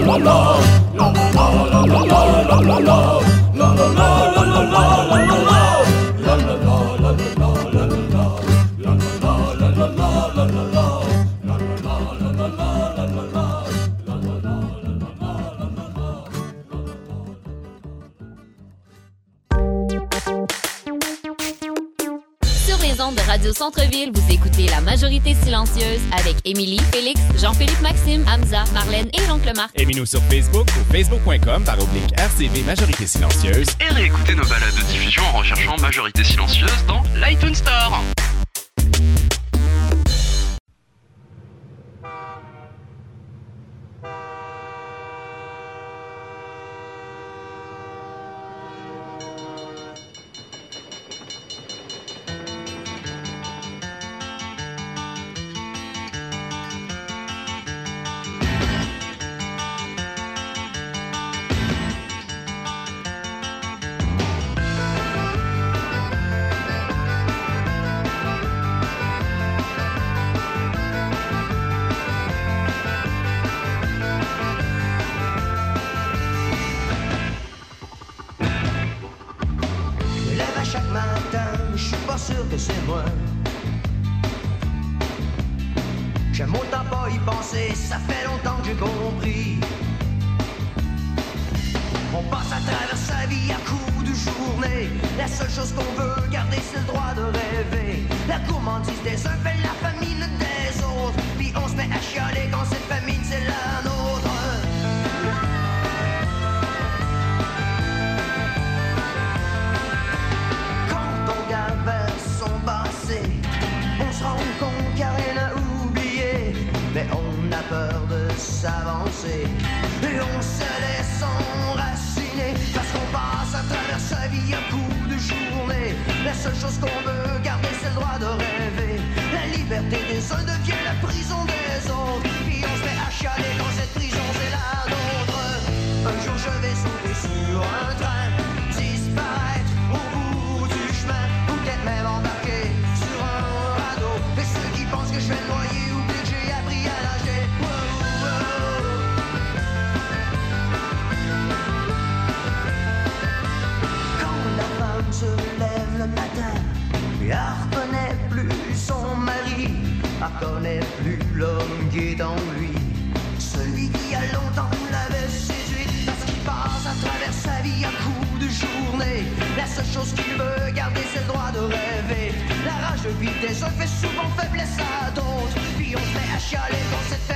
[SPEAKER 11] 啦啦啦啦啦啦啦啦啦啦
[SPEAKER 1] 啦。Les ondes de Radio Centre-Ville, vous écoutez La Majorité Silencieuse avec Émilie, Félix, Jean-Philippe Maxime, Hamza, Marlène et l'oncle Marc.
[SPEAKER 7] Aimez-nous sur Facebook ou facebook.com par oblique RCV Majorité Silencieuse.
[SPEAKER 8] Et réécoutez nos balades de diffusion en recherchant Majorité Silencieuse dans l'iTunes Store.
[SPEAKER 13] de journée. La seule chose qu'on veut garder, c'est le droit de rêver. La liberté des uns devient la prison reconnaît plus l'homme qui est en lui. Celui qui a longtemps l'avait séduit parce qu'il passe à travers sa vie à coup de journée. La seule chose qu'il veut garder, c'est le droit de rêver. La rage de vitesse, on fait souvent faiblesse à d'autres. Puis on se met à chialer dans cette